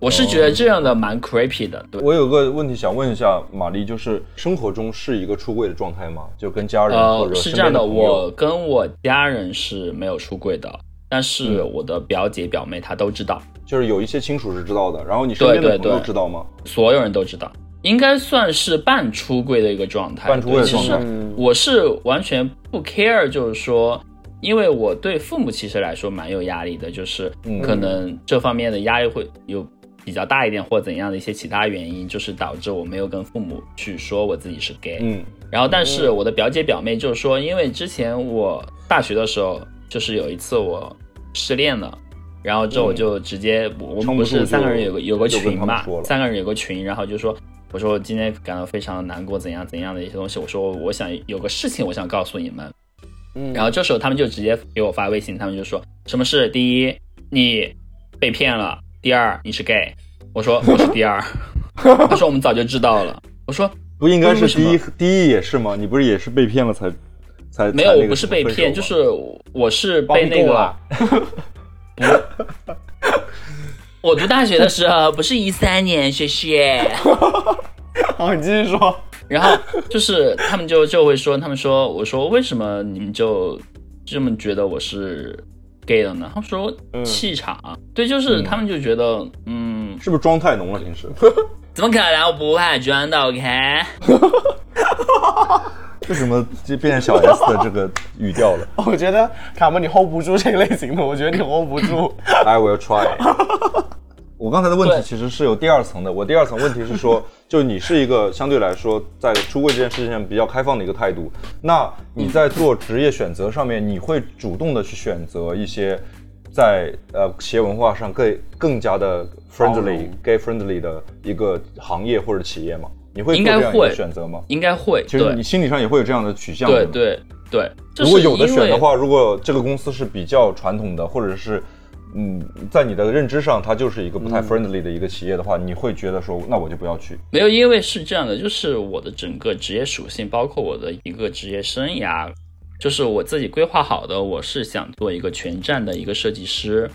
我是觉得这样的蛮 creepy 的，对。我有个问题想问一下玛丽，就是生活中是一个出柜的状态吗？就跟家人或呃，者身是这样的，我跟我家人是没有出柜的，但是嗯我的表姐表妹她都知道，就是有一些亲属是知道的，然后你身边的朋友对对对知道吗？所有人都知道，应该算是半出柜的一个状态。半出柜的对其状态实我是完全不 care，就是说，因为我对父母其实来说蛮有压力的，就是嗯可能这方面的压力会有比较大一点，或怎样的一些其他原因，就是导致我没有跟父母去说我自己是 gay。嗯然后，但是我的表姐表妹就是说，因为之前我大学的时候，就是有一次我失恋了，然后之后我就直接，我我们不是三个人有个有个群嘛三个人有个群，然后就说，我说我今天感到非常难过，怎样怎样的一些东西，我说我想有个事情我想告诉你们，嗯然后这时候他们就直接给我发微信，他们就说什么事？第一，你被骗了；第二，你是 gay。我说我是第二。他说我们早就知道了。我说不应该是第一第一也是吗？你不是也是被骗了才才没有，我不是被骗，就是我是被那个了。我读大学的时候不是一三年，谢谢。好，你继续说。然后就是他们就就会说，他们说我说为什么你们就这么觉得我是 gay 的呢？他们说气场，对，就是他们就觉得嗯，是不是妆太浓了？平时 怎么可能？我不化妆的，OK。为什么就变成小 S 的这个语调了 我觉得卡门你 hold 不住这个类型的，我觉得你 hold 不住。？I will try。我刚才的问题其实是有第二层的。我第二层问题是说，就你是一个相对来说在出柜这件事情上比较开放的一个态度，那你在做职业选择上面，你会主动的去选择一些在呃企业文化上更更加的 friendly、gay friendly 的一个行业或者企业吗？你会做应该选择吗？应该会，对其实你心理上也会有这样的取向，吗对对对。如果有的选的话，如果这个公司是比较传统的，或者是嗯，在你的认知上，它就是一个不太 friendly 的一个企业的话，你会觉得说，那我就不要去。没有，因为是这样的，就是我的整个职业属性，包括我的一个职业生涯，就是我自己规划好的，我是想做一个全站的一个设计师。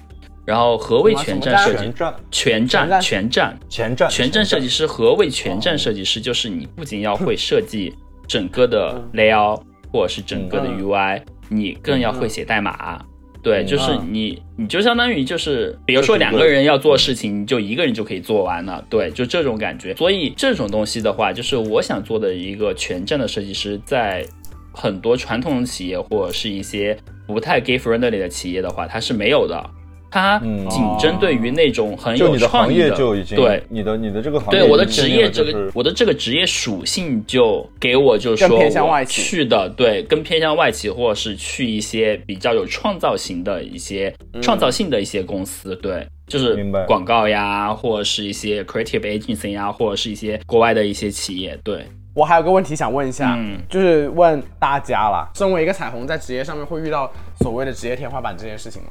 然后何谓全站设计全？站全站，全站，全站设计师。何谓全站设计师？就是你不仅要会设计整个的 layout 或者是整个的 UI，你更要会写代码。对，就是你，你就相当于就是，比如说两个人要做事情，你就一个人就可以做完了。对，就这种感觉。所以这种东西的话，就是我想做的一个全站的设计师，在很多传统企业或者是一些不太 gay friendly 的企业的话，它是没有的。它嗯仅针对于那种很有就你的行创意的就已经对你的你的这个行业对我的职业这个、我的这个职业属性就给我就是说更偏向我外企。去的，对，更偏向外企，或者是去一些比较有创造型的一些、创造性的一些公司，对，就是广告呀，或者是一些 creative agency 呀，或者是一些国外的一些企业，对，我还有个问题想问一下，嗯。就是问大家啦，身为一个彩虹，在职业上面会遇到所谓的职业天花板这件事情吗？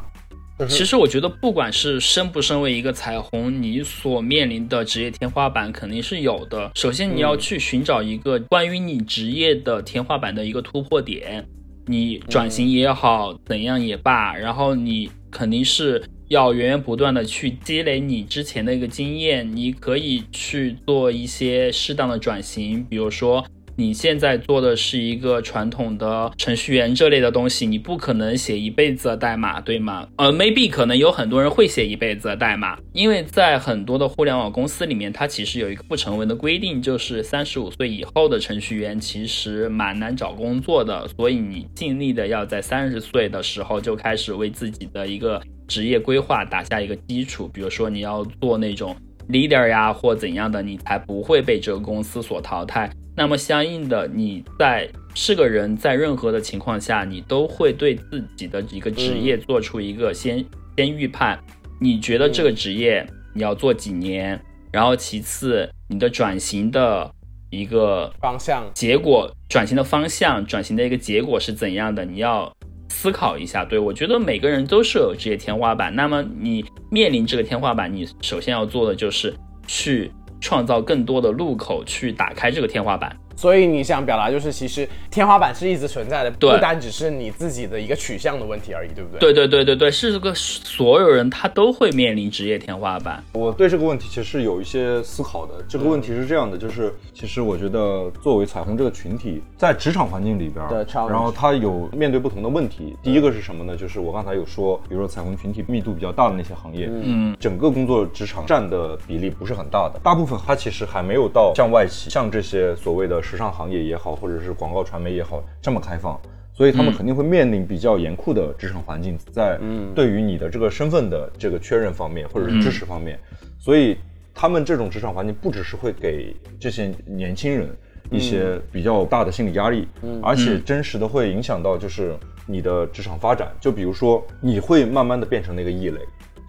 其实我觉得，不管是身不身为一个彩虹，你所面临的职业天花板肯定是有的。首先，你要去寻找一个关于你职业的天花板的一个突破点，你转型也好，怎样也罢，然后你肯定是要源源不断的去积累你之前的一个经验，你可以去做一些适当的转型，比如说。你现在做的是一个传统的程序员这类的东西，你不可能写一辈子的代码，对吗？呃，maybe 可能有很多人会写一辈子的代码，因为在很多的互联网公司里面，它其实有一个不成文的规定，就是三十五岁以后的程序员其实蛮难找工作的，所以你尽力的要在三十岁的时候就开始为自己的一个职业规划打下一个基础，比如说你要做那种 leader 呀或怎样的，你才不会被这个公司所淘汰。那么相应的，你在是个人，在任何的情况下，你都会对自己的一个职业做出一个先、先预判。你觉得这个职业你要做几年？然后其次，你的转型的一个方向结果，转型的方向，转型的一个结果是怎样的？你要思考一下。对我觉得每个人都是有职业天花板，那么你面临这个天花板，你首先要做的就是去创造更多的路口，去打开这个天花板。所以你想表达就是，其实天花板是一直存在的，不单只是你自己的一个取向的问题而已，对不对？对对对对对，是这个所有人他都会面临职业天花板。我对这个问题其实是有一些思考的。这个问题是这样的，就是其实我觉得作为彩虹这个群体，在职场环境里边儿然后他有面对不同的问题。第一个是什么呢？就是我刚才有说，比如说彩虹群体密度比较大的那些行业，嗯，整个工作职场占的比例不是很大的，大部分它其实还没有到向外企，像这些所谓的时尚行业也好，或者是广告传媒也好这么开放。所以他们肯定会面临比较严酷的职场环境，在对于你的这个身份的这个确认方面，或者是支持方面，所以他们这种职场环境不只是会给这些年轻人一些比较大的心理压力，而且真实的会影响到就是你的职场发展。就比如说，你会慢慢的变成那个异类，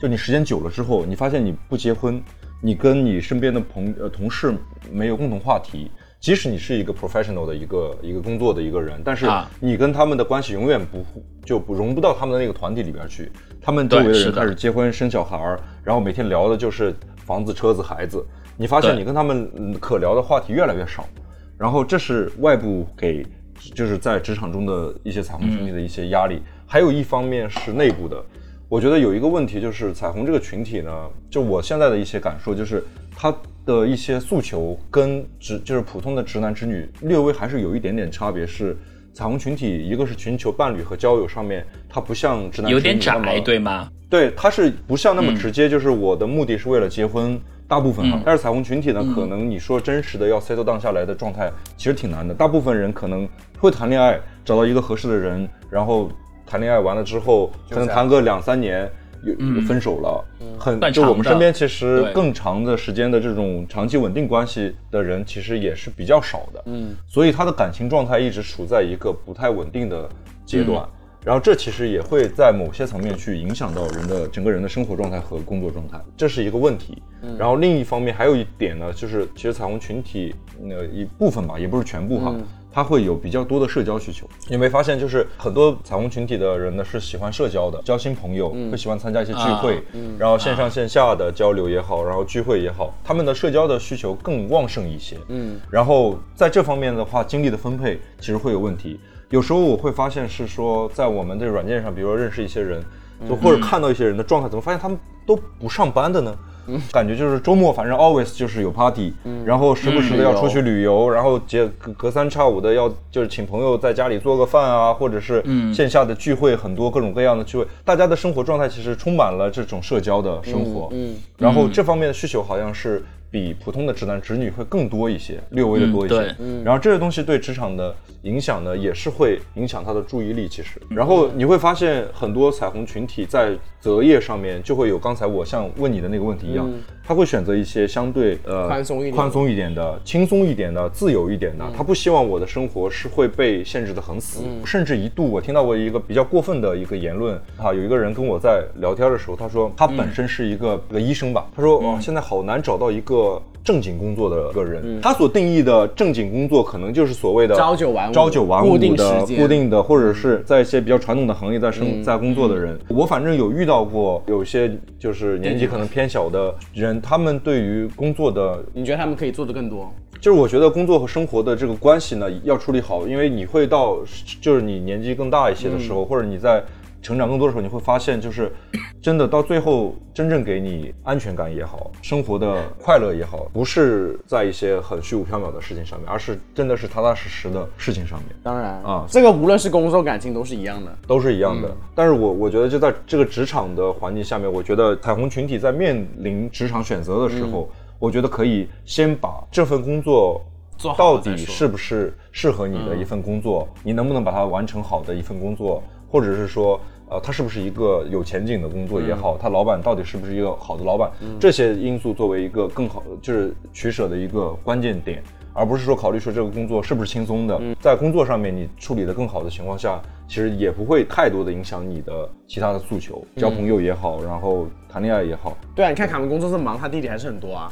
就你时间久了之后，你发现你不结婚，你跟你身边的朋呃同事没有共同话题。即使你是一个 professional 的一个一个工作的一个人，但是啊你跟他们的关系永远不就不融不到他们的那个团体里边去。他们周围的人开始结婚生小孩儿，然后每天聊的就是房子、车子、孩子。你发现你跟他们嗯可聊的话题越来越少，然后这是外部给就是在职场中的一些彩虹群体的一些压力，还有一方面是内部的。我觉得有一个问题就是彩虹这个群体呢，就我现在的一些感受就是它的一些诉求跟直就是普通的直男直女略微还是有一点点差别，是彩虹群体一个是寻求伴侣和交友上面，它不像直男有点窄，对吗？对，它是不像那么嗯直接，就是我的目的是为了结婚，大部分哈。但是彩虹群体呢，可能你说真实的要 settle down 下来的状态，其实挺难的。大部分人可能会谈恋爱，找到一个合适的人，然后谈恋爱完了之后，可能谈个两三年。有有分手了，很就我们身边其实更长的时间的这种长期稳定关系的人，其实也是比较少的。嗯，所以他的感情状态一直处在一个不太稳定的阶段。然后这其实也会在某些层面去影响到人的整个人的生活状态和工作状态，这是一个问题。然后另一方面还有一点呢，就是其实彩虹群体那一部分吧，也不是全部哈。它会有比较多的社交需求，你有没有发现，就是很多彩虹群体的人呢是喜欢社交的，交新朋友，会喜欢参加一些聚会，啊然后线上线下的交流也好，然后聚会也好，他们的社交的需求更旺盛一些。嗯，然后在这方面的话，精力的分配其实会有问题。有时候我会发现是说，在我们的软件上，比如说认识一些人，就或者看到一些人的状态，怎么发现他们都不上班的呢？感觉就是周末反正 always 就是有 party，、然后时不时的要出去旅游，然后隔隔隔三差五的要就是请朋友在家里做个饭啊，或者是线下的聚会，很多各种各样的聚会，大家的生活状态其实充满了这种社交的生活，嗯，然后这方面的需求好像是比普通的直男直女会更多一些，略微的多一些，对。然后这些东西对职场的影响呢，也是会影响他的注意力。其实，然后你会发现很多彩虹群体在择业上面就会有刚才我像问你的那个问题一样，他会选择一些相对呃宽松一点宽松一点的、轻松一点的、自由一点的。他不希望我的生活是会被限制的很死，甚至一度我听到过一个比较过分的一个言论啊，有一个人跟我在聊天的时候，他说他本身是一个、一个医生吧，他说哇、现在好难找到一个。正经工作的一个人，他所定义的正经工作，可能就是所谓的朝九晚五朝九晚五固定的固定的，或者是在一些比较传统的行业在生在工作的人，我反正有遇到过有些就是年纪可能偏小的人，他们对于工作的你觉得他们可以做的更多？就是我觉得工作和生活的这个关系呢，要处理好，因为你会到，就是你年纪更大一些的时候，或者你在成长更多的时候，你会发现，就是真的到最后，真正给你安全感也好，生活的快乐也好，不是在一些很虚无缥缈的事情上面，而是真的是踏踏实实的事情上面。当然啊这个无论是工作感情都是一样的。都是一样的。但是我我觉得就在这个职场的环境下面，我觉得彩虹群体在面临职场选择的时候，我觉得可以先把这份工作做好到底是不是适合你的一份工作，你能不能把它完成好的一份工作，或者是说。呃，他是不是一个有前景的工作也好，他老板到底是不是一个好的老板，这些因素作为一个更好就是取舍的一个关键点，而不是说考虑说这个工作是不是轻松的，在工作上面你处理的更好的情况下，其实也不会太多的影响你的其他的诉求，交朋友也好，然后谈恋爱也好，对啊，你看卡门工作这么忙，他弟弟还是很多啊。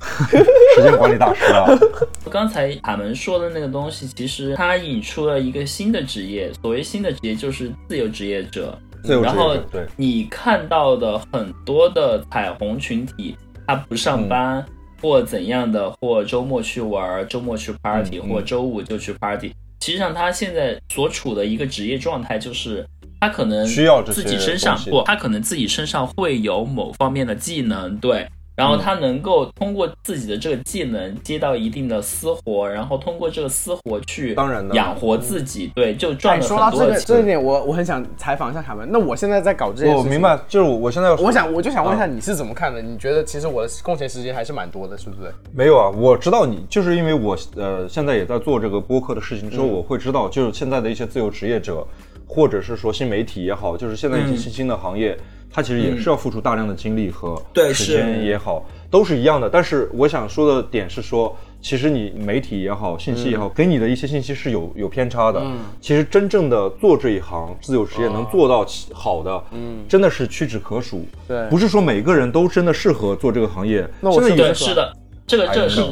时间管理大师啊。刚才卡门说的那个东西，其实他引出了一个新的职业，所谓新的职业就是自由职业者。自由职业者然后对你看到的很多的彩虹群体，他不上班、嗯或怎样的，或周末去玩，周末去 party，、或周五就去 party。实际上，他现在所处的一个职业状态就是。他可能需要自己身上不，他可能自己身上会有某方面的技能，对，然后他能够通过自己的这个技能接到一定的私活，然后通过这个私活去当然养活自己，对，就赚哎，了说到这个很多的钱。这一点，我我很想采访一下卡门。那我现在在搞这些事情，我明白，就是我我现在我想我就想问一下啊你是怎么看的？你觉得其实我的空闲时间还是蛮多的，是不是？没有啊，我知道你，就是因为我呃现在也在做这个播客的事情嗯之后，我会知道，就是现在的一些自由职业者，或者是说新媒体也好，就是现在一些新兴的行业，它其实也是要付出大量的精力和时间也好，都是一样的。但是我想说的点是说，其实你媒体也好，信息也好，给你的一些信息是有有偏差的。其实真正的做这一行自由职业能做到好的，嗯，真的是屈指可数。对不是说每个人都真的适合做这个行业。那我现在有是的，这个这个是。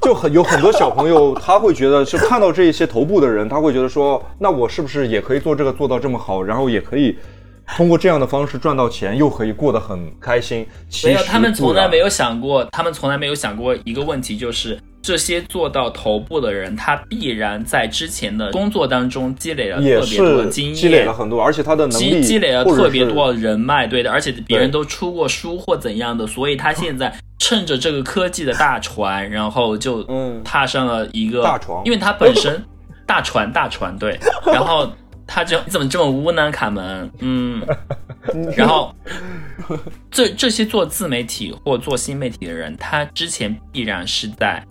就很有很多小朋友，他会觉得是看到这一些头部的人，他会觉得说，那我是不是也可以做这个做到这么好，然后也可以通过这样的方式赚到钱，又可以过得很开心？没有，他们从来没有。想过，他们从来没有想过一个问题，就是这些做到头部的人，他必然在之前的工作当中积累了特别多的经验，积累了很多，而且他的能力积积累了特别多的人脉，对的，而且别人都出过书或怎样的，所以他现在趁着这个科技的大船，然后就嗯踏上了一个大船因为他本身大船大船对，然后他就你怎么这么污呢，卡门？嗯，然后这这些做自媒体或做新媒体的人，他之前必然是在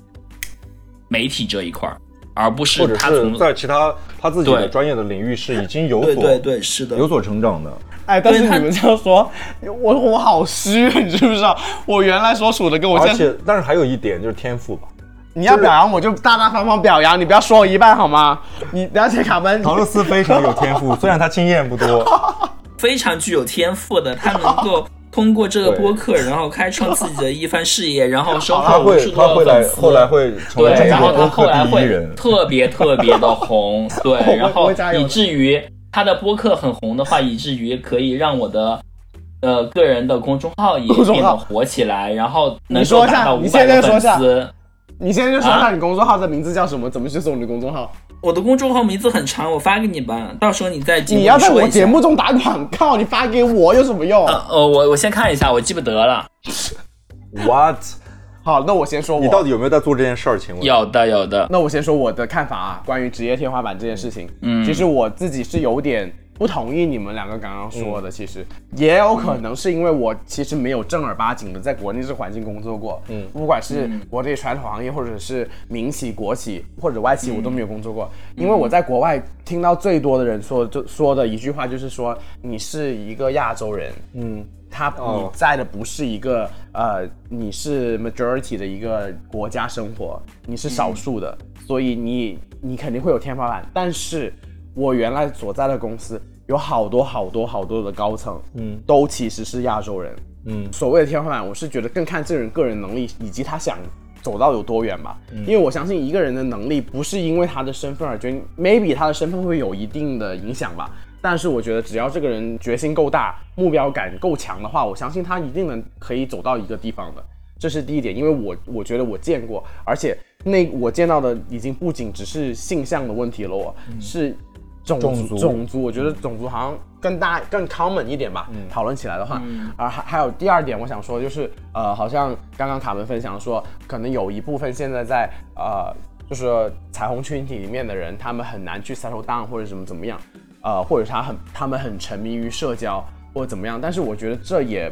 媒体这一块儿，而不是或者是他从在其他他自己的对专业的领域是已经有所对对对是的有所成长的。哎，但是他你们这样说，我我好虚，你知不知道？我原来所处的跟我而现在，且，但是还有一点就是天赋吧。你要表扬我就大大方方表扬，你不要说我一半好吗？你了解卡门？陶乐斯非常有天赋，虽然他经验不多，非常具有天赋的，他能够通过这个播客，然后开创自己的一番事业，然后收他会获无数他会来的粉丝。后来会成为对，然后他中国播客后来会第一人。特别特别的红，对，然后以至于他的播客很红的话，以至于可以让我的。呃，个人的公众号也变得火起来，然后能说一下够达到五你现百个粉在说一下丝。你现在就说一啊下你公众号的名字叫什么？怎么去搜你的公众号？我的公众号名字很长，我发给你吧，到时候你在节目你要在我节目中打广告，你发给我有什么用？呃呃，我我先看一下，我记不得了。What？好，那我先说我，你到底有没有在做这件事儿？请问？有的有的，那我先说我的看法啊，关于职业天花板这件事情，嗯其实我自己是有点不同意你们两个刚刚说的，其实也有可能是因为我其实没有正儿八经的在国内这环境工作过，嗯，不管是国内传统行业，或者是民企、国企或者外企，我都没有工作过，因为我在国外听到最多的人说就说的一句话就是说你是一个亚洲人，嗯。他你哦在的不是一个呃，你是 majority 的一个国家生活，你是少数的，所以你你肯定会有天花板。但是我原来所在的公司有好多好多好多的高层，嗯，都其实是亚洲人，嗯所谓的天花板，我是觉得更看这个人个人能力以及他想走到有多远吧。因为我相信一个人的能力不是因为他的身份而决定，maybe 他的身份会有一定的影响吧。但是我觉得只要这个人决心够大，目标感够强的话，我相信他一定能可以走到一个地方的。这是第一点，因为我我觉得我见过，而且那我见到的已经不仅只是性向的问题了我，是种族种族。我觉得种族好像更大更 common 一点吧。讨论起来的话，而还还有第二点，我想说就是呃，好像刚刚卡门分享说，可能有一部分现在在呃，就是彩虹群体里面的人，他们很难去 settle down 或者怎么怎么样，呃，或者他很他们很沉迷于社交或者怎么样，但是我觉得这也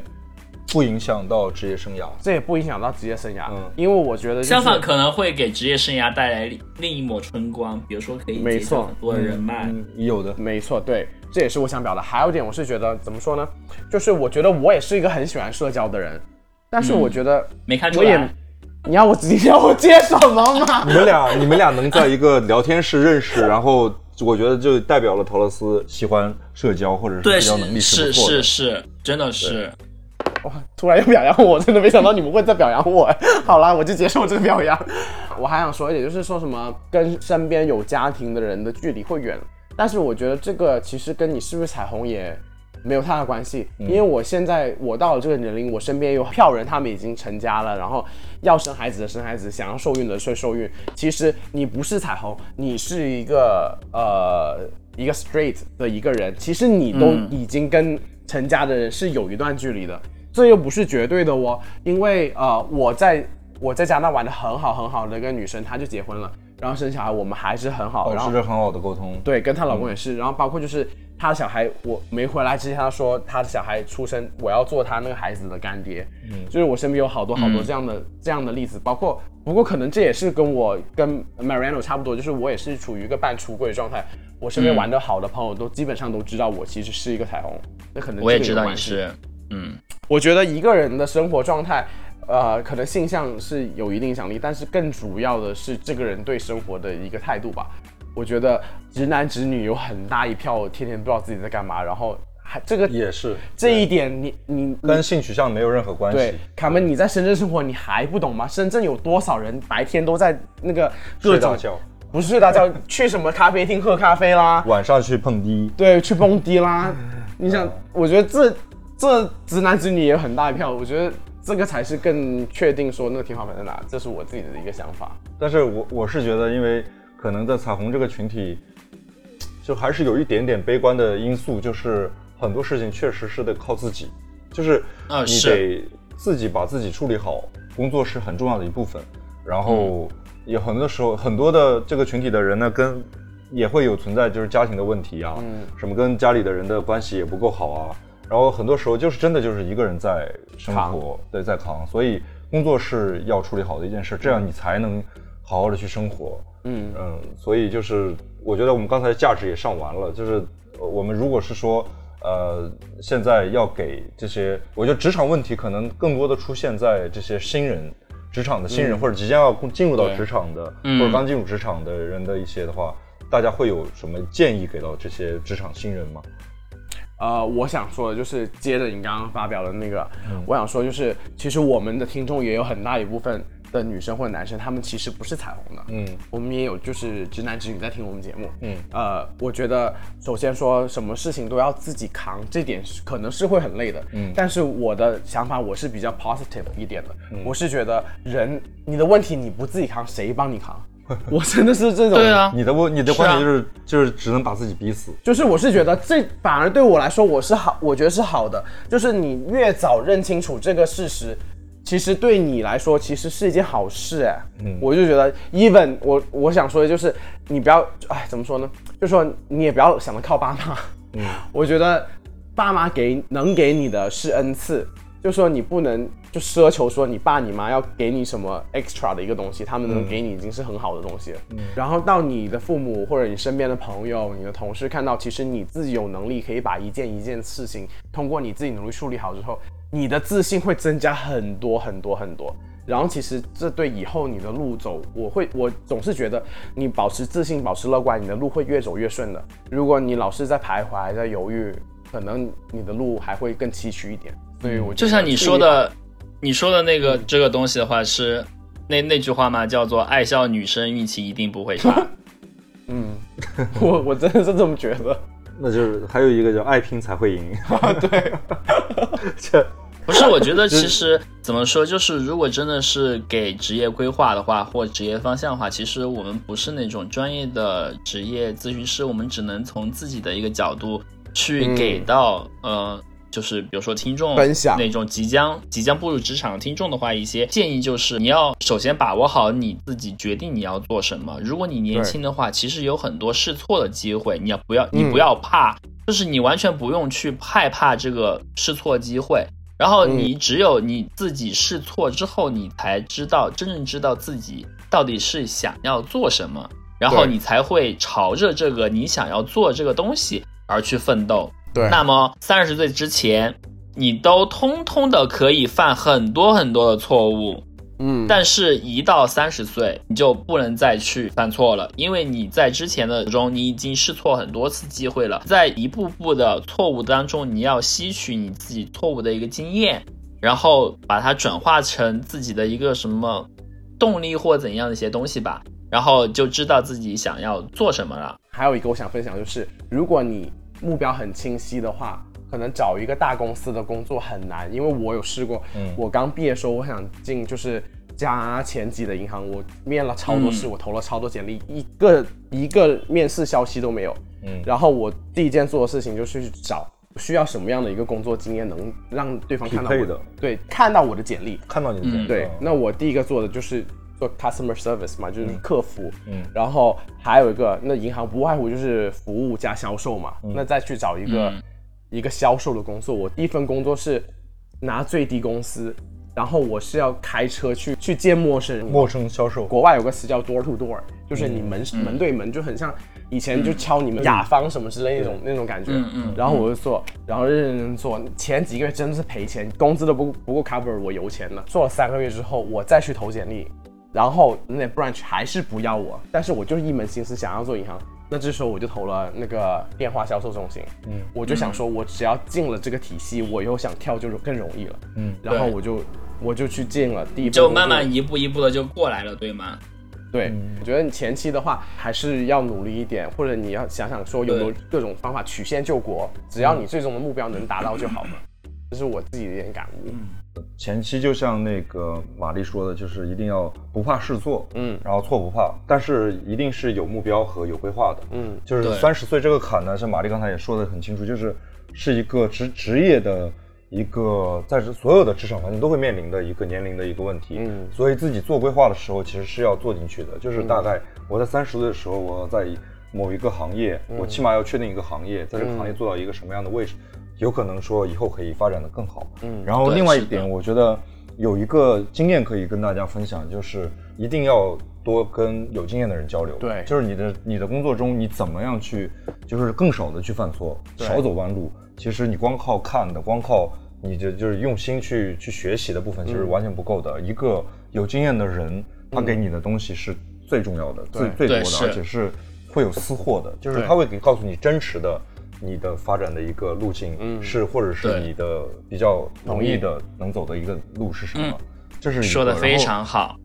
不影响到职业生涯。这也不影响到职业生涯，嗯因为我觉得、就是、相反可能会给职业生涯带来另另一抹春光，比如说可以没错很多的人脉。嗯，有的。没错，对，这也是我想表达。还有一点，我是觉得怎么说呢？就是我觉得我也是一个很喜欢社交的人，但是我觉得没看出我也，来，你要我你要我接什么嘛？你们俩，你们俩能在一个聊天室认识，然后我觉得就代表了陶乐斯喜欢社交或者是，社交能力是。是是，真的是。哇，突然又表扬我，真的没想到你们会再表扬我。好啦，我就接受这个表扬。我还想说一点，就是说什么跟身边有家庭的人的距离会远，但是我觉得这个其实跟你是不是彩虹也没有太大关系，因为我现在我到了这个年龄，我身边有票人，他们已经成家了，然后要生孩子的生孩子，想要受孕的去受孕。其实你不是彩虹，你是一个呃一个 straight 的一个人，其实你都已经跟成家的人是有一段距离的，这又不是绝对的哦，因为呃我在我在加拿大玩的很好很好的一个女生，她就结婚了，然后生小孩，我们还是很好，然后保持着很好的沟通。对，跟她老公也是，然后包括就是她的小孩，我没回来之前，她说她的小孩出生，我要做她那个孩子的干爹，嗯，就是我身边有好多好多这样的、这样的例子，包括不过可能这也是跟我跟 Mariano 差不多，就是我也是处于一个半出柜的状态，我身边玩的好的朋友都基本上都知道我其实是一个彩虹，那可能我也知道你是，嗯，我觉得一个人的生活状态，呃，可能性向是有一定影响力，但是更主要的是这个人对生活的一个态度吧。我觉得直男直女有很大一票天天不知道自己在干嘛，然后还这个也是这一点你，你你跟性取向没有任何关对系。卡门，你在深圳生活，你还不懂吗？深圳有多少人白天都在那个各种睡大觉，不是睡大觉，去什么咖啡厅喝咖啡啦，晚上去碰迪。对，去蹦迪啦。你想，我觉得这这直男直女也有很大一票，我觉得这个才是更确定说那个天花板在哪，这是我自己的一个想法。但是我我是觉得，因为可能在彩虹这个群体，就还是有一点点悲观的因素，就是很多事情确实是得靠自己，就是你得自己把自己处理好，工作是很重要的一部分。然后有很多时候，很多的这个群体的人呢，跟也会有存在就是家庭的问题啊，什么跟家里的人的关系也不够好啊。然后很多时候就是真的就是一个人在生活，对，在扛，所以工作是要处理好的一件事，这样你才能好好的去生活。嗯嗯，所以就是我觉得我们刚才价值也上完了，就是呃我们如果是说呃现在要给这些，我觉得职场问题可能更多的出现在这些新人。职场的新人、或者即将要进入到职场的，嗯或者刚进入职场的人的一些的话，大家会有什么建议给到这些职场新人吗？呃，我想说的就是接着你刚刚发表的那个，我想说就是，其实我们的听众也有很大一部分的女生或者男生，他们其实不是彩虹的。嗯我们也有就是直男直女在听我们节目。嗯呃，我觉得首先说什么事情都要自己扛，这点是可能是会很累的。嗯但是我的想法我是比较 positive 一点的，我是觉得人你的问题你不自己扛，谁帮你扛？我真的是这种。对啊，你的问，你的观点就是、就是只能把自己逼死。就是我是觉得这反而对我来说我是好，我觉得是好的。就是你越早认清楚这个事实，其实对你来说其实是一件好事哎。嗯，我就觉得 even 我我想说的就是你不要哎怎么说呢？就说你也不要想着靠爸妈。嗯，我觉得爸妈给能给你的是恩赐，就说你不能就奢求说你爸你妈要给你什么 extra 的一个东西，他们能给你已经是很好的东西了。然后到你的父母或者你身边的朋友、你的同事看到，其实你自己有能力可以把一件一件事情通过你自己努力处理好之后，你的自信会增加很多很多很多。然后其实这对以后你的路走，我会我总是觉得你保持自信、保持乐观，你的路会越走越顺的。如果你老是在徘徊、在犹豫，可能你的路还会更崎岖一点。所以我就像你说的，你说的那个这个东西的话是那那句话吗？叫做“爱笑女生运气一定不会差 嗯我我真的是这么觉得。那就是还有一个叫爱拼才会赢。对，这”。不是，我觉得其实怎么说，就是如果真的是给职业规划的话，或职业方向的话，其实我们不是那种专业的职业咨询师，我们只能从自己的一个角度去嗯给到、呃。就是比如说听众分享那种即将即将步入职场的听众的话，一些建议就是你要首先把握好你自己决定你要做什么。如果你年轻的话，其实有很多试错的机会，你要不要你不要怕，就是你完全不用去害怕这个试错机会。然后你只有你自己试错之后，你才知道真正知道自己到底是想要做什么，然后你才会朝着这个你想要做这个东西而去奋斗。对那么三十岁之前，你都通通的可以犯很多很多的错误，嗯，但是，一到三十岁，你就不能再去犯错了，因为你在之前的中，你已经试错很多次机会了，在一步步的错误当中，你要吸取你自己错误的一个经验，然后把它转化成自己的一个什么动力或怎样的一些东西吧，然后就知道自己想要做什么了。还有一个我想分享就是，如果你目标很清晰的话，可能找一个大公司的工作很难，因为我有试过，我刚毕业的时候，我想进就是加前几的银行，我面了超多试，我投了超多简历，一个一个面试消息都没有。嗯，然后我第一件做的事情就是去找需要什么样的一个工作经验，能让对方看到我的。对，看到我的简历，看到你的简历对嗯，那我第一个做的就是做 customer service 嘛，就是客服。嗯，然后还有一个，那银行不外乎就是服务加销售嘛。那再去找一个、一个销售的工作，我第一份工作是拿最低工资，然后我是要开车去去见陌生人。陌生销售，国外有个词叫 door to door，就是你门、门对门，就很像以前就敲你们雅芳什么之类那种、那种感觉。嗯嗯然后我就做，然后认认真真做，前几个月真的是赔钱，工资都不不够 cover 我油钱了。做了三个月之后，我再去投简历，然后那 branch 还是不要我，但是我就是一门心思想要做银行。那这时候我就投了那个电话销售中心，嗯，我就想说，我只要进了这个体系，我以后想跳就更容易了，嗯，然后我就我就去进了第一步就慢慢一步一步的就过来了，对吗？对，我觉得你前期的话还是要努力一点，或者你要想想说有没有各种方法曲线救国，只要你最终的目标能达到就好了。这是我自己的一点感悟。前期就像那个玛丽说的，就是一定要不怕试错，嗯。然后错不怕，但是一定是有目标和有规划的，嗯。就是三十岁这个坎呢，像玛丽刚才也说的很清楚，就是是一个职职业的一个在这所有的职场环境都会面临的一个年龄的一个问题，嗯。所以自己做规划的时候，其实是要做进去的，就是大概我在三十岁的时候，我在某一个行业，我起码要确定一个行业，在这个行业做到一个什么样的位置，有可能说以后可以发展的更好，嗯，然后另外一点，我觉得有一个经验可以跟大家分享，就是一定要多跟有经验的人交流。对就是你的你的工作中，你怎么样去，就是更少的去犯错，少走弯路。其实你光靠看的，光靠你的就是用心去去学习的部分，其实嗯完全不够的。一个有经验的人，他给你的东西是最重要的，最最多的，而且是会有私货的，就是他会给告诉你真实的。你的发展的一个路径，嗯是或者是你的比较容易的能走的一个路是什么？嗯这是说的非常好。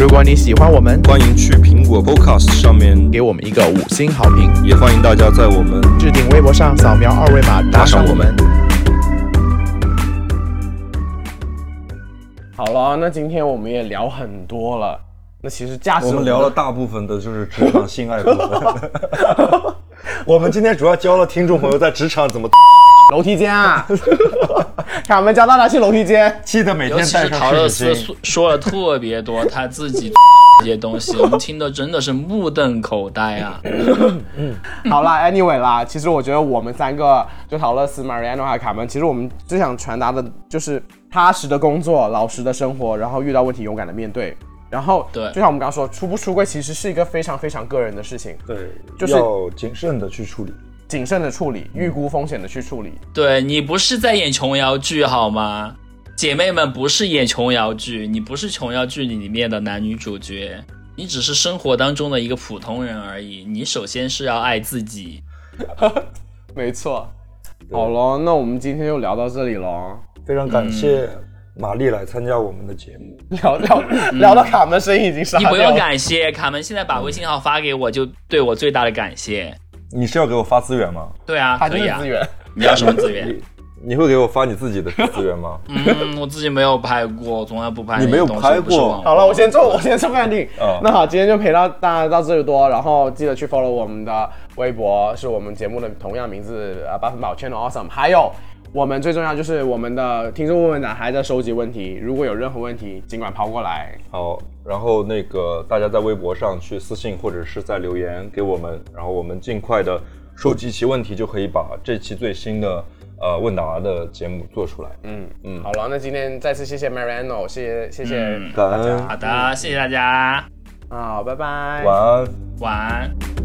如果你喜欢我们，欢迎去苹果 Podcast 上面，给我们一个五星好评，也欢迎大家在我们置顶微博上扫描二维码打赏我们。好了，那今天我们也聊很多了。那其实价值我们聊了大部分的就是职场性爱部分。我们今天主要教了听众朋友在职场怎么，楼梯间啊，卡门教大家去楼梯间。记得每尤其天带陶乐湿纸巾。斯说说了特别多他自己 这些东西，我们听的真的是目瞪口呆啊！好啦 a n y w a y 啦，其实我觉得我们三个，就陶乐斯、Mariano 还有卡门，其实我们最想传达的就是踏实的工作、老实的生活，然后遇到问题勇敢的面对。然后，对就像我们刚刚说，出不出柜其实是一个非常非常个人的事情，对，就是要谨慎的去处理。谨慎的处理，预估风险的去处理。对你不是在演琼瑶剧好吗？姐妹们不是演琼瑶剧，你不是琼瑶剧里面的男女主角，你只是生活当中的一个普通人而已。你首先是要爱自己。没错。好了，那我们今天就聊到这里了。非常感谢玛丽来参加我们的节目。聊聊 聊到卡门声音已经沙掉了。你不用感谢卡门，现在把微信号发给我，就对我最大的感谢。你是要给我发资源吗？对啊，他可以啊就是资。源。你要什么资源？你你会给我发你自己的资源吗？嗯，我自己没有拍过，从来不拍你没有。拍过好了，我先做，我先做 ending。啊那好，今天就陪到大家到这里多，然后记得去 follow 我们的微博，是我们节目的同样名字，呃，八分宝 channel awesome。还有我们最重要就是我们的听众问问答还在收集问题，如果有任何问题，尽管抛过来。好，然后那个大家在微博上去私信或者是在留言给我们，然后我们尽快的收集齐问题，就可以把这期最新的呃问答的节目做出来。嗯嗯，好了，那今天再次谢谢 Mariano，谢谢谢谢嗯感恩大家好的，谢谢大家，好，拜拜，晚安。晚安。